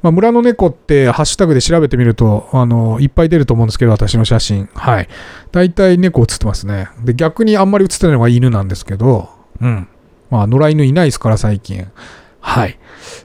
まあ、村の猫ってハッシュタグで調べてみると、あの、いっぱい出ると思うんですけど、私の写真。はい。大体猫写ってますね。で、逆にあんまり写ってないのが犬なんですけど、うん。まあ、野良犬いないですから、最近。はい。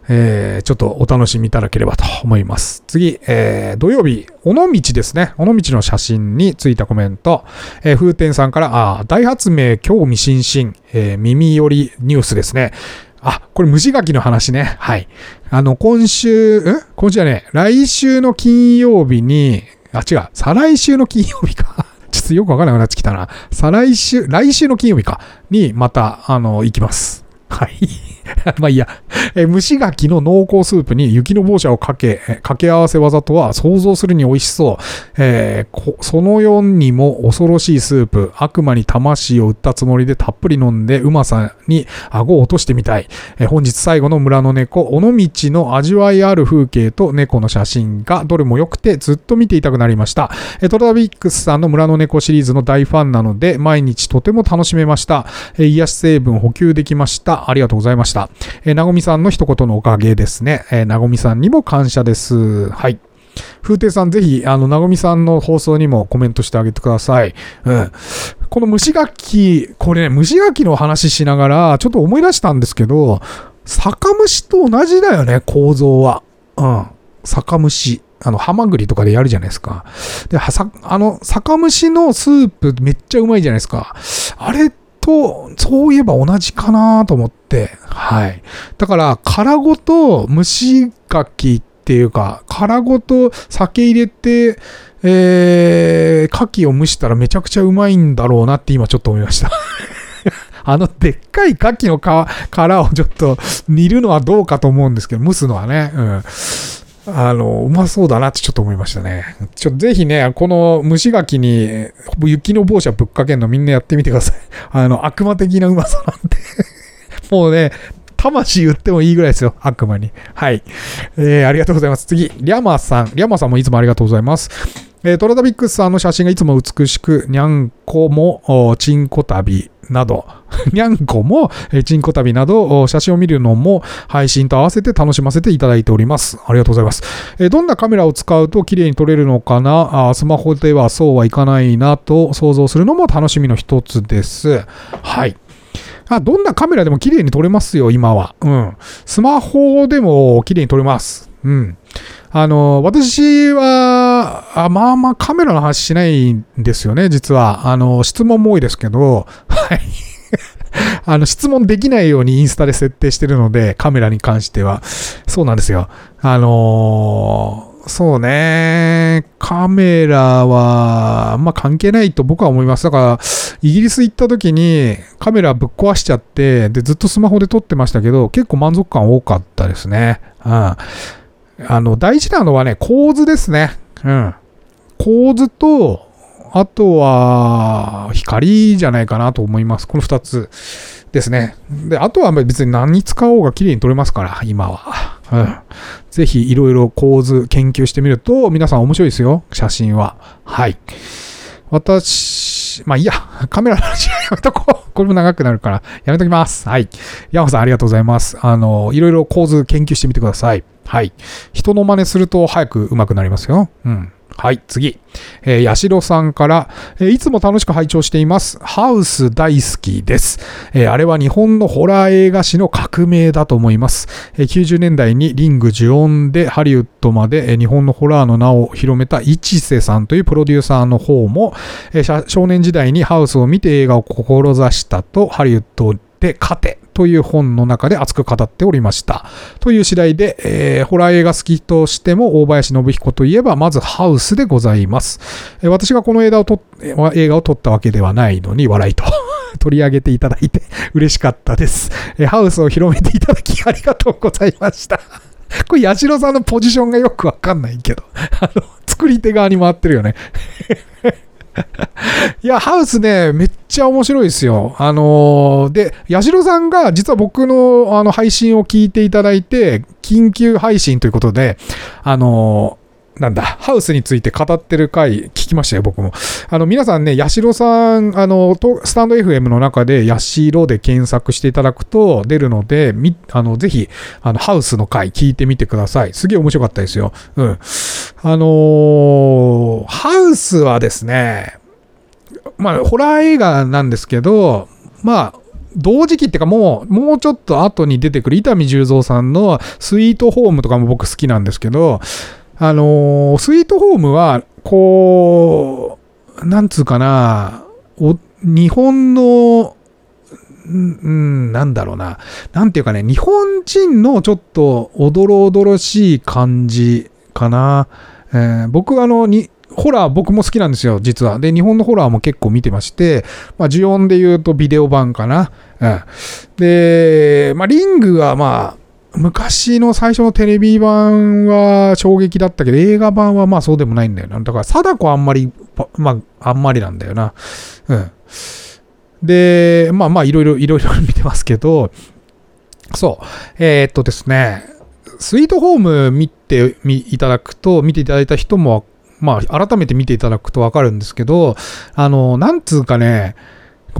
えー、ちょっとお楽しみいただければと思います。次、えー、土曜日、尾道ですね。尾道の写真についたコメント。えー、風天さんから、あ大発明興味津々、えー、耳寄りニュースですね。あ、これ虫柿の話ね。はい。あの、今週、ん？今週はね、来週の金曜日に、あ、違う、再来週の金曜日か。ちょっとよくわからなくなってきたな。再来週、来週の金曜日か。に、また、あの、行きます。はい。(laughs) まあいいや。え蒸し柿の濃厚スープに雪の棒茶をかけ、掛け合わせ技とは想像するに美味しそう。えー、その4にも恐ろしいスープ、悪魔に魂を売ったつもりでたっぷり飲んでうまさに顎を落としてみたい。えー、本日最後の村の猫、尾道の味わいある風景と猫の写真がどれも良くてずっと見ていたくなりました。えー、トラビックスさんの村の猫シリーズの大ファンなので毎日とても楽しめました。えー、癒し成分補給できました。ありがとうございました。えー、なごみさんの一言のおかげですね。えー、なごみさんにも感謝です。はい。風亭さん、ぜひ、あの、なごみさんの放送にもコメントしてあげてください。うん。この虫楽器、これね、虫楽器の話しながら、ちょっと思い出したんですけど、酒蒸と同じだよね、構造は。うん。酒蒸し。あの、ハマグリとかでやるじゃないですか。で、はさ、あの、酒蒸しのスープめっちゃうまいじゃないですか。あれと、そういえば同じかなと思って、はい。だから、殻ごと蒸し柿っていうか、殻ごと酒入れて、えー、牡蠣を蒸したらめちゃくちゃうまいんだろうなって今ちょっと思いました (laughs) あのでっかい牡蠣の殻をちょっと煮るのはどうかと思うんですけど、蒸すのはね。うん。あの、うまそうだなってちょっと思いましたね。ちょぜひね、この蒸し柿に雪の帽子はぶっかけんのみんなやってみてください。あの、悪魔的なうまさなんで (laughs) もうね、魂言ってもいいぐらいですよ。悪魔に。はい。えー、ありがとうございます。次、リャマさん。リャマさんもいつもありがとうございます。えー、トラダビックスさんの写真がいつも美しく、にゃんこも、ちんこ旅など、にゃんこも、え、ちんこ旅など、写真を見るのも配信と合わせて楽しませていただいております。ありがとうございます。え、どんなカメラを使うと綺麗に撮れるのかな？あスマホではそうはいかないなと想像するのも楽しみの一つです。はい。あ、どんなカメラでも綺麗に撮れますよ、今は。うん。スマホでも綺麗に撮れます。うん。あの、私は、あまあまあカメラの話しないんですよね、実は。あの、質問も多いですけど、はい。(laughs) あの、質問できないようにインスタで設定してるので、カメラに関しては。そうなんですよ。あのー、そうね。カメラは、まあ関係ないと僕は思います。だから、イギリス行った時にカメラぶっ壊しちゃって、で、ずっとスマホで撮ってましたけど、結構満足感多かったですね。うん。あの、大事なのはね、構図ですね。うん。構図と、あとは、光じゃないかなと思います。この二つですね。で、あとは別に何に使おうが綺麗に撮れますから、今は。うん。ぜひ、いろいろ構図研究してみると、皆さん面白いですよ。写真は。はい。私、まあいいや、カメラの話やめとこう。(laughs) これも長くなるから、やめときます。はい。山さんありがとうございます。あの、いろいろ構図研究してみてください。はい。人の真似すると早く上手くなりますよ。うん。はい、次。えー、八代さんから、えー、いつも楽しく拝聴しています。ハウス大好きです。えー、あれは日本のホラー映画史の革命だと思います。えー、90年代にリング呪音でハリウッドまで、え、日本のホラーの名を広めた市瀬さんというプロデューサーの方も、え、少年時代にハウスを見て映画を志したとハリウッドで勝てという本の中で熱く語っておりました。という次第で、えー、ホラー映画好きとしても大林信彦といえば、まずハウスでございます。えー、私がこの映画を撮映画を撮ったわけではないのに笑いと (laughs) 取り上げていただいて嬉しかったです。え、ハウスを広めていただきありがとうございました。これ、八代さんのポジションがよくわかんないけど、あの、作り手側に回ってるよねいや、ハウスね、めっちゃ面白いですよ。あのー、で、八代さんが実は僕のあの配信を聞いていただいて、緊急配信ということで、あのなんだ、ハウスについて語ってる回聞きましたよ、僕も。あの、皆さんね、ヤシロさん、あの、スタンド FM の中で、ヤシロで検索していただくと出るので、み、あの、ぜひ、あの、ハウスの回聞いてみてください。すげえ面白かったですよ。うん。あのー、ハウスはですね、まあ、ホラー映画なんですけど、まあ、同時期っていうかもう、もうちょっと後に出てくる伊丹十三さんのスイートホームとかも僕好きなんですけど、あのー、スイートホームは、こう、なんつうかな、日本の、うん、なんだろうな。なんていうかね、日本人のちょっとおどろおどろしい感じかな。えー、僕あの、に、ホラー僕も好きなんですよ、実は。で、日本のホラーも結構見てまして、まあ、呪音で言うとビデオ版かな。うん、で、まあ、リングはまあ、昔の最初のテレビ版は衝撃だったけど、映画版はまあそうでもないんだよな。だから、貞子あんまり、まあ、あんまりなんだよな。うん。で、まあまあ、いろいろ、いろいろ見てますけど、そう。えー、っとですね、スイートホーム見ていただくと、見ていただいた人も、まあ、改めて見ていただくとわかるんですけど、あの、なんつうかね、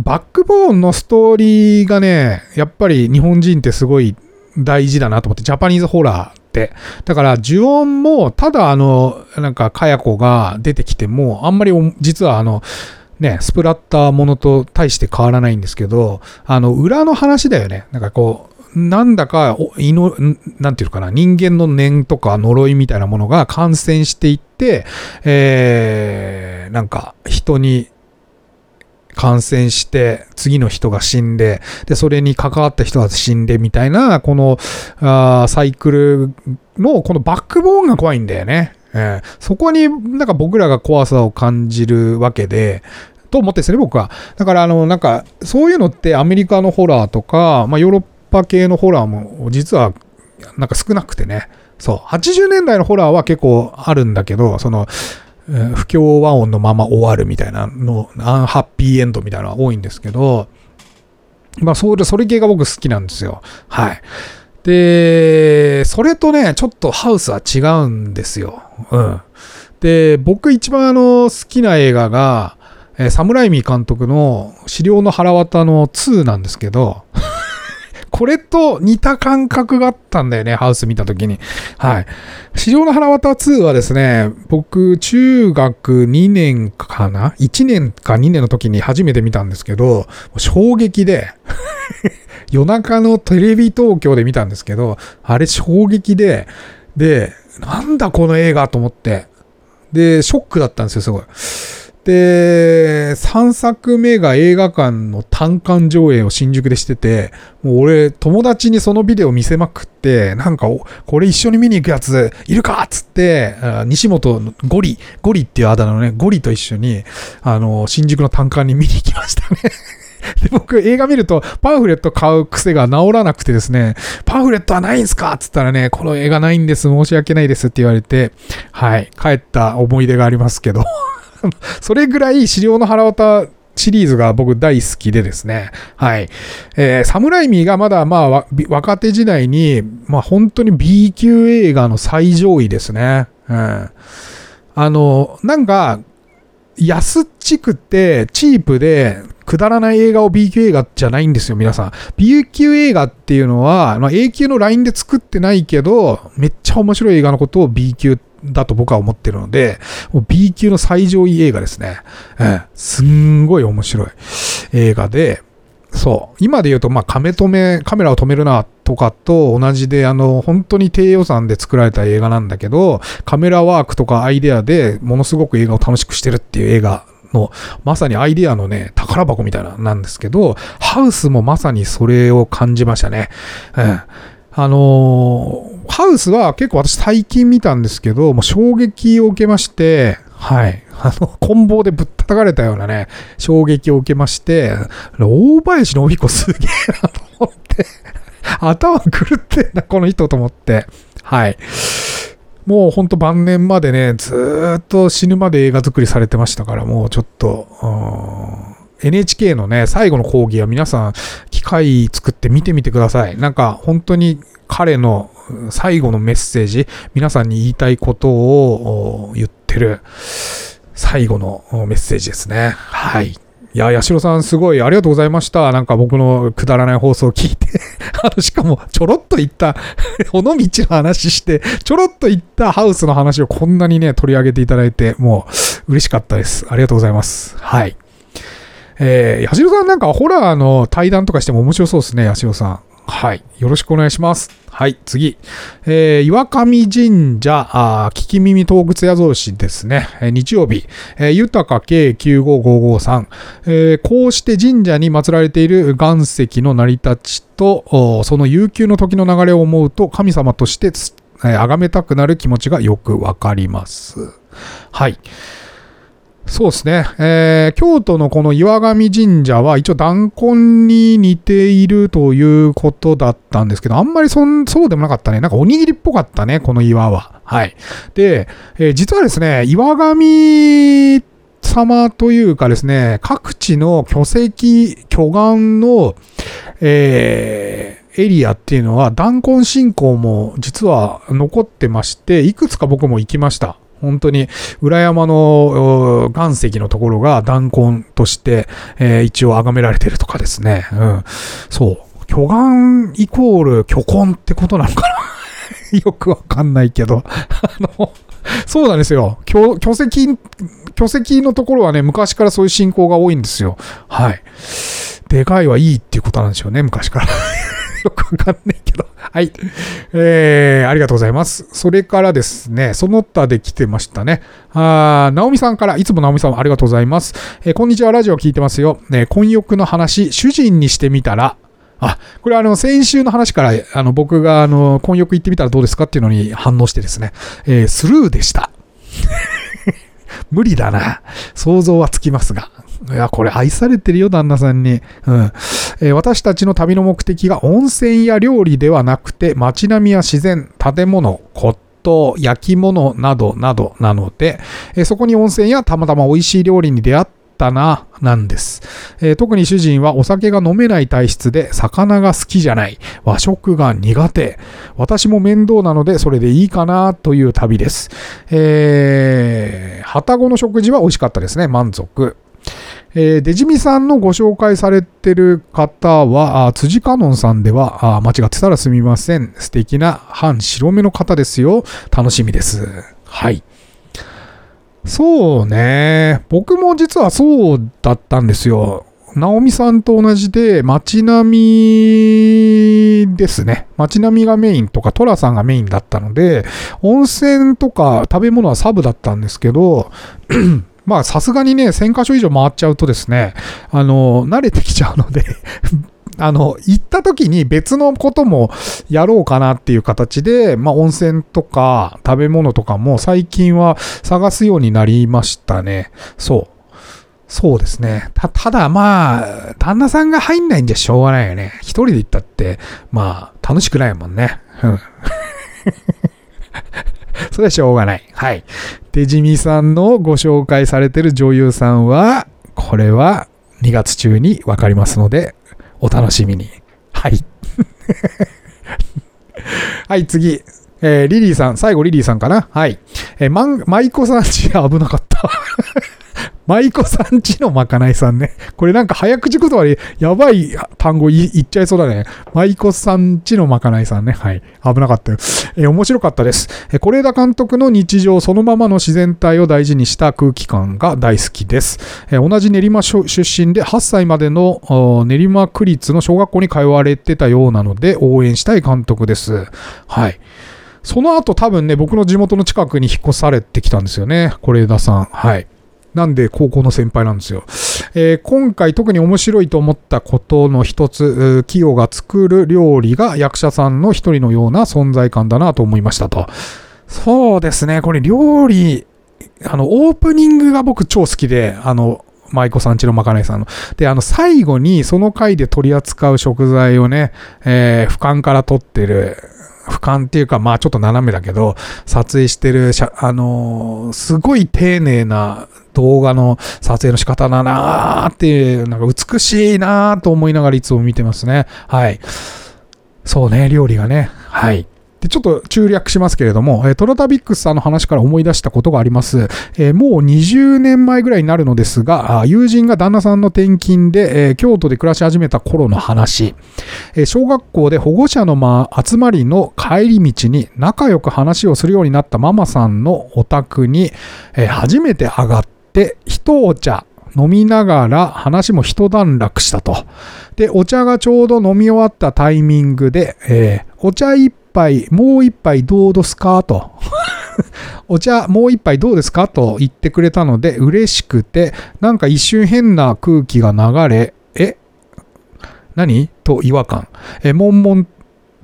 バックボーンのストーリーがね、やっぱり日本人ってすごい大事だなと思って、ジャパニーズホラーって。だから、呪音も、ただあの、なんか、かや子が出てきても、あんまり、実はあの、ね、スプラッターものと大して変わらないんですけど、あの、裏の話だよね。なんかこう、なんだか、なんていうかな、人間の念とか呪いみたいなものが感染していって、えー、なんか、人に感染して、次の人が死んで、で、それに関わった人が死んでみたいな、この、あサイクルの、このバックボーンが怖いんだよね。えー、そこになんか僕らが怖さを感じるわけで、と思ってですね、僕は。だから、あの、なんか、そういうのってアメリカのホラーとか、まあ、ヨーロッパパ系のホラーも実は、なんか少なくてね。そう。80年代のホラーは結構あるんだけど、その、不協和音のまま終わるみたいなの、アンハッピーエンドみたいなのが多いんですけど、まあ、それ、それ系が僕好きなんですよ。はい。で、それとね、ちょっとハウスは違うんですよ。うん。で、僕一番あの、好きな映画が、サムライミー監督の資料の腹渡の2なんですけど、これと似た感覚があったんだよね、ハウス見たときに。はい。市場の腹渡2はですね、僕、中学2年かな ?1 年か2年の時に初めて見たんですけど、衝撃で (laughs) 夜中のテレビ東京で見たんですけど、あれ衝撃で、で、なんだこの映画と思って、で、ショックだったんですよ、すごい。で、3作目が映画館の単館上映を新宿でしてて、もう俺、友達にそのビデオ見せまくって、なんか、これ一緒に見に行くやついるか？っつって、西本ゴリ、ゴリっていうあだ名のね、ゴリと一緒に、あの、新宿の単館に見に行きましたね。(laughs) で、僕映画見るとパンフレット買う癖が治らなくてですね、パンフレットはないんすか？っつったらね、この映画ないんです、申し訳ないですって言われて、はい、帰った思い出がありますけど。(laughs) それぐらい資料の腹渡シリーズが僕大好きでですね。はい。えー、サムライミーがまだまあ若手時代に、まあ本当に B 級映画の最上位ですね。うん。あの、なんか、安っちくて、チープで、くだらない映画を B 級映画じゃないんですよ、皆さん。B 級映画っていうのは、まあ、A 級のラインで作ってないけど、めっちゃ面白い映画のことを B 級ってだと僕は思ってるので、B 級の最上位映画ですね。えー、すんごい面白い映画で、そう。今で言うと、まあ、カメ止め、カメラを止めるなとかと同じで、あの、本当に低予算で作られた映画なんだけど、カメラワークとかアイデアでものすごく映画を楽しくしてるっていう映画の、まさにアイデアのね、宝箱みたいな、なんですけど、ハウスもまさにそれを感じましたね。うん。あのー、ハウスは結構私最近見たんですけど、もう衝撃を受けまして、はい。あの、棍棒でぶったたかれたようなね、衝撃を受けまして、大林のび子すげえなと思って、頭狂ってんな、この人と思って、はい。もうほんと晩年までね、ずっと死ぬまで映画作りされてましたから、もうちょっと、NHK のね、最後の講義は皆さん、機械作って見てみてください。なんか、本当に彼の最後のメッセージ、皆さんに言いたいことを言ってる最後のメッセージですね。はい。いや、八代さんすごいありがとうございました。なんか僕のくだらない放送を聞いて (laughs) あの、しかもちょろっと言った尾道の話して、ちょろっと言ったハウスの話をこんなにね、取り上げていただいて、もう嬉しかったです。ありがとうございます。はい。えー、八代さんなんかホラーの対談とかしても面白そうですね、八代さん。はい。よろしくお願いします。はい、次。えー、岩上神社、あ聞き耳洞窟矢造市ですね。えー、日曜日、えー、豊か計95553、えー。こうして神社に祀られている岩石の成り立ちと、その悠久の時の流れを思うと、神様として、えー、崇めたくなる気持ちがよくわかります。はい。そうですね、えー、京都のこの岩上神社は一応弾痕に似ているということだったんですけど、あんまりそんそうでもなかったね。なんかおにぎりっぽかったね、この岩は。はい。で、えー、実はですね、岩上様というかですね、各地の巨石、巨岩の、えー、エリアっていうのは弾痕信仰も実は残ってまして、いくつか僕も行きました。本当に裏山の岩石のところが弾痕として、えー、一応崇められてるとかですね。うん。そう。巨岩イコール巨根ってことなのかな？(laughs) よくわかんないけど。あの、そうなんですよ。巨巨石、巨石のところはね、昔からそういう信仰が多いんですよ。はい。でかいはいいっていうことなんでしょうね、昔から。(laughs) よくわかんないけど。はい。えー、ありがとうございます。それからですね、その他で来てましたね。あーナオミさんから、いつもナオミさんありがとうございます。えー、こんにちは、ラジオ聞いてますよ。えー、婚欲の話、主人にしてみたら、あ、これあの、先週の話から、あの、僕があの、婚欲行ってみたらどうですかっていうのに反応してですね、えー、スルーでした。(laughs) 無理だな。想像はつきますが。いや、これ愛されてるよ、旦那さんに。うん。え、私たちの旅の目的が温泉や料理ではなくて、街並みや自然、建物、骨董、焼き物などなどなので、え、そこに温泉やたまたま美味しい料理に出会ったな、なんです、えー、特に主人はお酒が飲めない体質で、魚が好きじゃない、和食が苦手、私も面倒なのでそれでいいかなという旅です。えー、はたごの食事は美味しかったですね、満足。えー、デジミさんのご紹介されてる方は、辻香音さんではあ、間違ってたらすみません。素敵な半白目の方ですよ。楽しみです。はい。そうね。僕も実はそうだったんですよ。ナオミさんと同じで、街並みですね。街並みがメインとか、トラさんがメインだったので、温泉とか食べ物はサブだったんですけど、まあさすがにね、1000箇所以上回っちゃうとですね、あの、慣れてきちゃうので (laughs) あの、行った時に別のこともやろうかなっていう形で、まあ温泉とか食べ物とかも最近は探すようになりましたね。そう。そうですね。た、ただまあ、旦那さんが入んないんじゃしょうがないよね。一人で行ったって、まあ、楽しくないもんね。うん。(laughs) それはしょうがない。はい。手じみさんのご紹介されてる女優さんは、これは2月中にわかりますので、お楽しみに。はい。(laughs) はい、次。えー、リリーさん、最後リリーさんかなはい。えー、マン、舞妓さん (laughs) ち危なかった舞妓さんちのまかないさんね。これなんか早口言葉でやばい単語言っちゃいそうだね。舞妓さんちのまかないさんね。はい。危なかったよ。えー、面白かったです。えー、是枝監督の日常そのままの自然体を大事にした空気感が大好きです。えー、同じ練馬出身で8歳までの練馬区立の小学校に通われてたようなので応援したい監督です。はい。その後多分ね、僕の地元の近くに引っ越されてきたんですよね。是枝さん。はい。なんで高校の先輩なんですよ。えー、今回特に面白いと思ったことの一つ、企業が作る料理が役者さんの一人のような存在感だなと思いましたと。そうですね、これ料理、あの、オープニングが僕超好きで、あの、舞妓さんちのまかないさんの。で、あの、最後にその回で取り扱う食材をね、えー、俯瞰から取ってる、俯瞰っていうか、まあちょっと斜めだけど、撮影してる、あのー、すごい丁寧な動画の撮影の仕方だなーっていう、なんか美しいなーと思いながらいつも見てますね。はい。そうね、料理がね。はい。で、ちょっと中略しますけれども、トロタビックスさんの話から思い出したことがあります。えーもう20年前ぐらいになるのですが、友人が旦那さんの転勤で、えー京都で暮らし始めた頃の話。え小学校で保護者の、集まりの帰り道に仲良く話をするようになったママさんのお宅に、え初めて上がって、一お茶飲みながら話も一段落したと。で、お茶がちょうど飲み終わったタイミングで、えーお茶一杯、もう一杯どうですか？と。(laughs) お茶もう一杯どうですか？と言ってくれたので嬉しくて、なんか一瞬変な空気が流れ、え？何？と違和感。え、悶々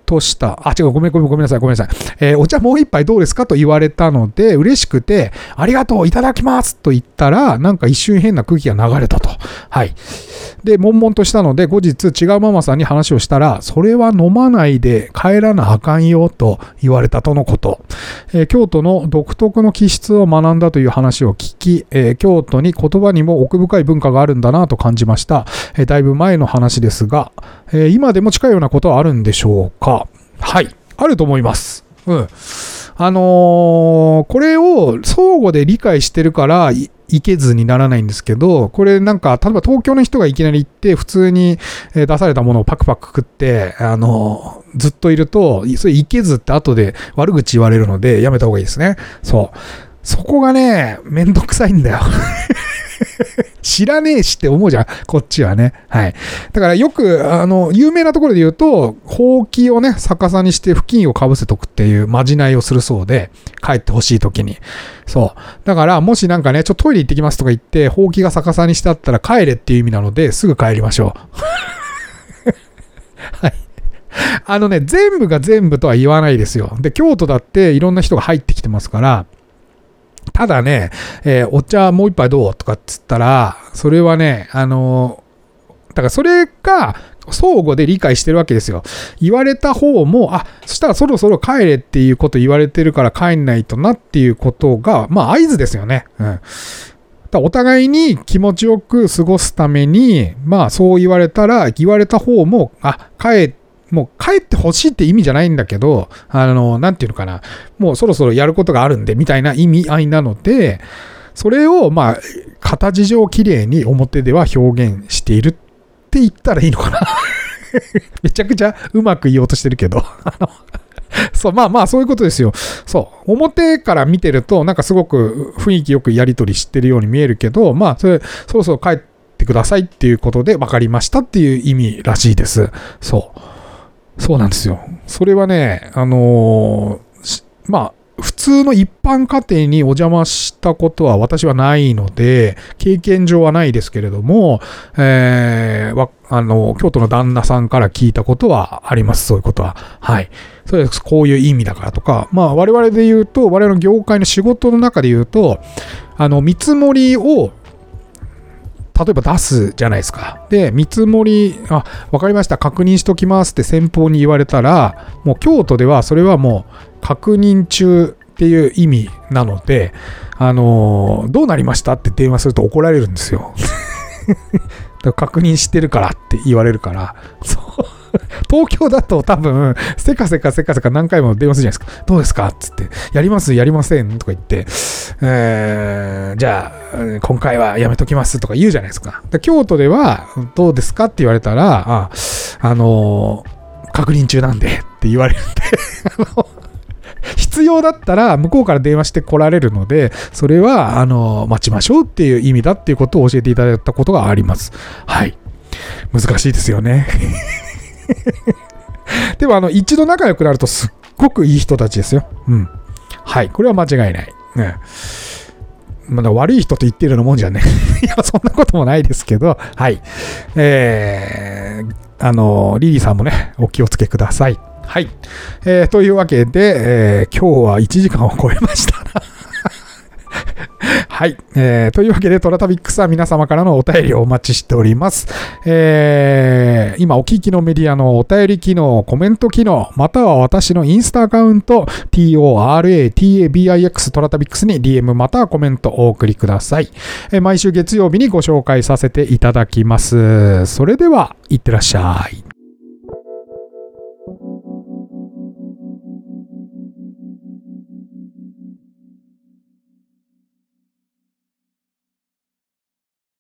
とした、あ、違う、ごめん、ごめん、ごめんなさい、ごめんなさい。えーお茶もう一杯どうですかと言われたので、嬉しくて、ありがとう、いただきますと言ったら、なんか一瞬変な空気が流れたと。はい。で、悶々としたので、後日違うママさんに話をしたら、それは飲まないで帰らなあかんよと言われたとのこと。えー京都の独特の気質を学んだという話を聞き、えー京都に言葉にも奥深い文化があるんだなと感じました。えだいぶ前の話ですが、え今でも近いようなことはあるんでしょうか？はい。あると思います。うん。あのーこれを相互で理解してるからいいけずにならないんですけど、これなんか、例えば東京の人がいきなり行って、普通に出されたものをパクパク食って、あのーずっといると、それいけずって後で悪口言われるので、やめた方がいいですね。そう。そこがね、めんどくさいんだよ。(laughs) 知らねえしって思うじゃん、こっちはね。はい。だからよく、あの、有名なところで言うと、ほうきをね、逆さにして布巾をかぶせとくっていうまじないをするそうで、帰ってほしい時に。そう。だから、もしなんかね、ちょっとトイレ行ってきますとか言って、ほうきが逆さにしてあったら帰れっていう意味なので、すぐ帰りましょう。(laughs) はい。あのね、全部が全部とは言わないですよ。で、京都だっていろんな人が入ってきてますから、ただね、えーお茶もう一杯どうとかっつったら、それはね、あのーだからそれが相互で理解してるわけですよ。言われた方も、あ、そしたらそろそろ帰れっていうこと言われてるから帰んないとなっていうことが、まあ合図ですよね。うん。だお互いに気持ちよく過ごすために、まあそう言われたら、言われた方も、あ、帰ってもう帰ってほしいって意味じゃないんだけど、あの、なんていうのかな、もうそろそろやることがあるんで、みたいな意味合いなので、それを、まあ、形上綺麗に表では表現しているって言ったらいいのかな。(laughs) めちゃくちゃうまく言おうとしてるけど。あ (laughs) のそう、まあまあ、そういうことですよ。そう。表から見てると、なんかすごく雰囲気よくやりとりしてるように見えるけど、まあ、それ、そろそろ帰ってくださいっていうことで分かりましたっていう意味らしいです。そう。そうなんですよ。それはね、あのーまあ、普通の一般家庭にお邪魔したことは私はないので、経験上はないですけれども、えーあの、京都の旦那さんから聞いたことはあります、そういうことは。はい。それこういう意味だからとか、まあ我々で言うと、我々の業界の仕事の中で言うと、あの、見積もりを例えば出すじゃないですか。で、見積もり、あ、わかりました、確認しときますって先方に言われたら、もう京都ではそれはもう確認中っていう意味なので、あのーどうなりましたって電話すると怒られるんですよ。(laughs) 確認してるからって言われるから、そう。(laughs) 東京だと多分、せかせかせかせか何回も電話するじゃないですか。どうですかっつって、やりますやりませんとか言って、えーじゃあ、今回はやめときますとか言うじゃないですか。で京都では、どうですかって言われたら、あ、あのー確認中なんでって言われるんで、必要だったら向こうから電話して来られるので、それは、あの、待ちましょうっていう意味だっていうことを教えていただいたことがあります。はい。難しいですよね。(laughs) (laughs) でも、あの、一度仲良くなるとすっごくいい人たちですよ。うん。はい。これは間違いない。ね。まだ悪い人と言ってるようなもんじゃね。(laughs) いや、そんなこともないですけど、はい。えー、あの、リリーさんもね、お気をつけください。はい。えーというわけで、えー今日は1時間を超えました。(laughs) はい、えーというわけで、トラタビックスは皆様からのお便りをお待ちしております。えー今お聞きのメディアのお便り機能、コメント機能、または私のインスタアカウント、TORATABIX トラタビックスに DM またはコメントをお送りください。えー毎週月曜日にご紹介させていただきます。それでは、いってらっしゃい。